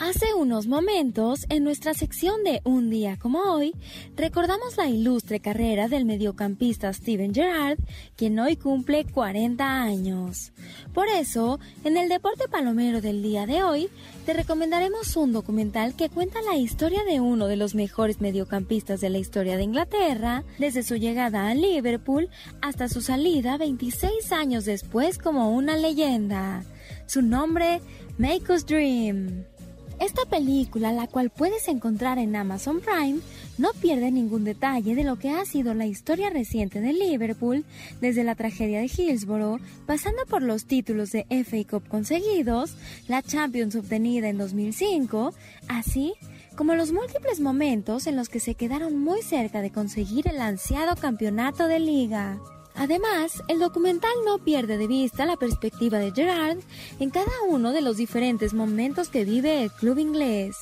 Hace unos momentos, en nuestra sección de Un día como hoy, recordamos la ilustre carrera del mediocampista Steven Gerrard, quien hoy cumple 40 años. Por eso, en el Deporte Palomero del día de hoy, te recomendaremos un documental que cuenta la historia de uno de los mejores mediocampistas de la historia de Inglaterra, desde su llegada a Liverpool hasta su salida 26 años después como una leyenda. Su nombre, Make Us Dream. Esta película, la cual puedes encontrar en Amazon Prime, no pierde ningún detalle de lo que ha sido la historia reciente de Liverpool, desde la tragedia de Hillsborough, pasando por los títulos de FA Cup conseguidos, la Champions obtenida en 2005, así como los múltiples momentos en los que se quedaron muy cerca de conseguir el ansiado campeonato de liga. Además, el documental no pierde de vista la perspectiva de Gerard en cada uno de los diferentes momentos que vive el club inglés.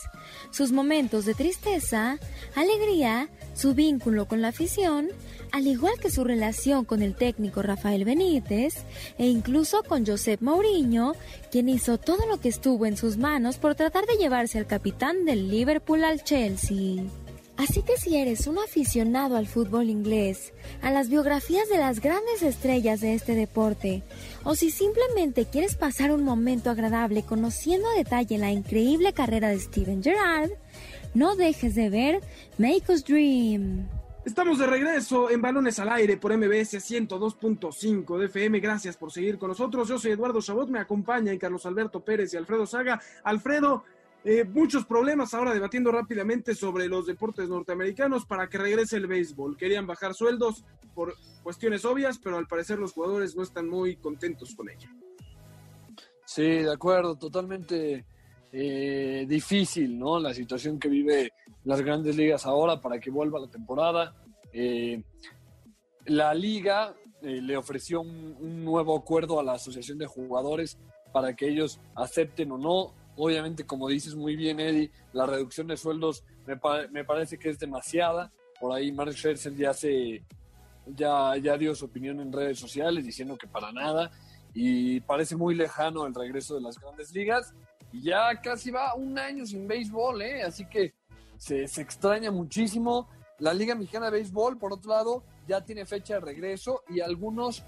Sus momentos de tristeza, alegría, su vínculo con la afición, al igual que su relación con el técnico Rafael Benítez e incluso con Josep Mourinho, quien hizo todo lo que estuvo en sus manos por tratar de llevarse al capitán del Liverpool al Chelsea. Así que si eres un aficionado al fútbol inglés, a las biografías de las grandes estrellas de este deporte, o si simplemente quieres pasar un momento agradable conociendo a detalle la increíble carrera de Steven Gerrard, no dejes de ver Make Us Dream. Estamos de regreso en Balones al Aire por MBS 102.5 de FM. Gracias por seguir con nosotros. Yo soy Eduardo Chabot, me acompañan Carlos Alberto Pérez y Alfredo Saga. Alfredo, eh, muchos problemas ahora debatiendo rápidamente sobre los deportes norteamericanos para que regrese el béisbol. Querían bajar sueldos por cuestiones obvias, pero al parecer los jugadores no están muy contentos con ello. Sí, de acuerdo, totalmente eh, difícil, ¿no? La situación que vive las grandes ligas ahora para que vuelva la temporada. Eh, la liga le ofreció un, nuevo acuerdo a la asociación de jugadores para que ellos acepten o no. Obviamente, como dices muy bien, Eddie, la reducción de sueldos me, me parece que es demasiada. Por ahí Mark Scherzer ya, se, ya, ya dio su opinión en redes sociales diciendo que para nada. Y parece muy lejano el regreso de las grandes ligas. Y ya casi va un año sin béisbol, ¿eh? Así que se, extraña muchísimo. La Liga Mexicana de Béisbol, por otro lado, ya tiene fecha de regreso y algunos,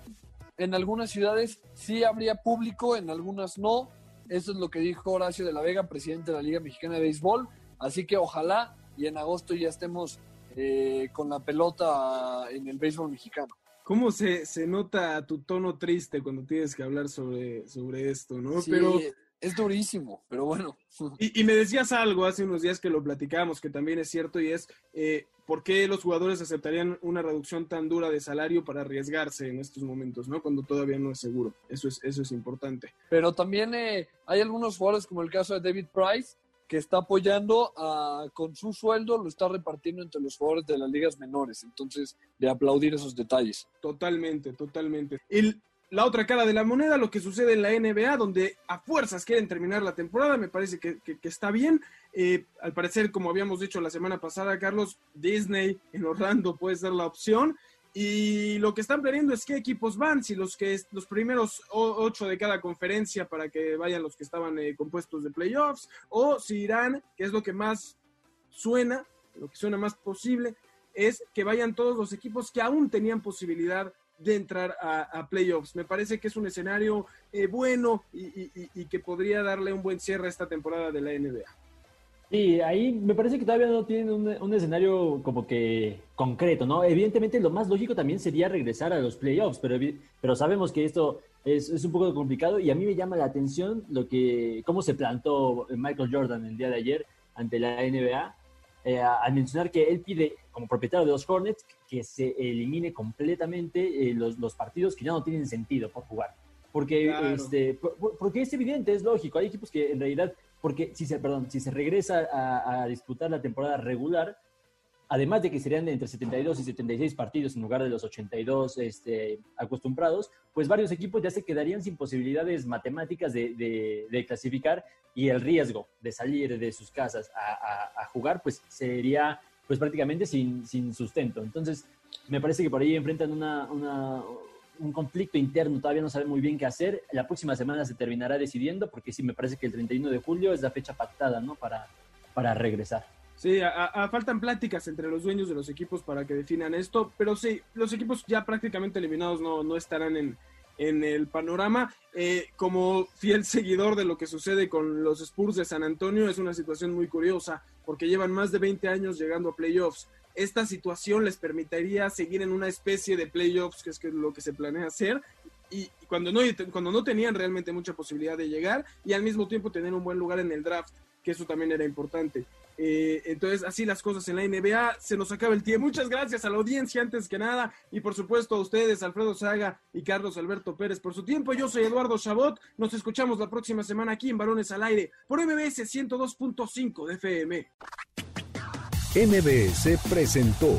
en algunas ciudades sí habría público, en algunas no. Eso es lo que dijo Horacio de la Vega, presidente de la Liga Mexicana de Béisbol. Así que ojalá y en agosto ya estemos eh, con la pelota en el béisbol mexicano. ¿Cómo se, se, nota tu tono triste cuando tienes que hablar sobre, sobre esto, no? Pero es durísimo, pero bueno. Y, me decías algo hace unos días que lo platicábamos, que también es cierto, y es eh, por qué los jugadores aceptarían una reducción tan dura de salario para arriesgarse en estos momentos, ¿no? Cuando todavía no es seguro. Eso es, eso es importante. Pero también eh, hay algunos jugadores, como el caso de David Price, que está apoyando a, con su sueldo, lo está repartiendo entre los jugadores de las ligas menores. Entonces, de aplaudir esos detalles. Totalmente, totalmente. El, la otra cara de la moneda, lo que sucede en la NBA, donde a fuerzas quieren terminar la temporada, me parece que, está bien. Eh, al parecer, como habíamos dicho la semana pasada, Carlos, Disney en Orlando puede ser la opción. Y lo que están planeando es qué equipos van, si los que los primeros ocho de cada conferencia para que vayan los que estaban eh, compuestos de playoffs, o si irán, que es lo que más suena, lo que suena más posible, es que vayan todos los equipos que aún tenían posibilidad de entrar a, playoffs. Me parece que es un escenario eh, bueno y, que podría darle un buen cierre a esta temporada de la NBA. Y ahí me parece que todavía no tienen un, escenario como que concreto, ¿no? Evidentemente lo más lógico también sería regresar a los playoffs, pero, pero sabemos que esto es, es, un poco complicado y a mí me llama la atención lo que, cómo se plantó Michael Jordan el día de ayer ante la NBA, eh, al mencionar que él pide, como propietario de los Hornets, que se elimine completamente eh, los, los, partidos que ya no tienen sentido por jugar. Porque, este, porque es evidente, es lógico. Hay equipos que en realidad, porque si se, perdón, si se regresa a, a disputar la temporada regular, además de que serían entre 72 y 76 partidos en lugar de los 82 este, acostumbrados, pues varios equipos ya se quedarían sin posibilidades matemáticas de, de, clasificar y el riesgo de salir de sus casas a, a jugar, pues sería pues prácticamente sin, sin sustento. Entonces, me parece que por ahí enfrentan una, una, un conflicto interno, todavía no saben muy bien qué hacer. La próxima semana se terminará decidiendo, porque sí, me parece que el 31 de julio es la fecha pactada, ¿no? Para, para regresar. Sí, a, faltan pláticas entre los dueños de los equipos para que definan esto, pero sí, los equipos ya prácticamente eliminados no, no estarán en, en el panorama. Eh, como fiel seguidor de lo que sucede con los Spurs de San Antonio, es una situación muy curiosa porque llevan más de 20 años llegando a playoffs. Esta situación les permitiría seguir en una especie de playoffs, que es lo que se planea hacer, y cuando no, cuando no tenían realmente mucha posibilidad de llegar y al mismo tiempo tener un buen lugar en el draft, que eso también era importante. Eh, entonces, así las cosas en la NBA. Se nos acaba el tiempo. Muchas gracias a la audiencia antes que nada. Y por supuesto a ustedes, Alfredo Saga y Carlos Alberto Pérez, por su tiempo. Yo soy Eduardo Chabot. Nos escuchamos la próxima semana aquí en Balones al Aire por MBS 102.5 de FM. MBS presentó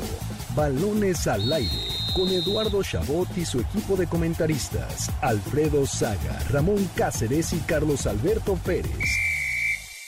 Balones al Aire con Eduardo Chabot y su equipo de comentaristas, Alfredo Saga, Ramón Cáceres y Carlos Alberto Pérez.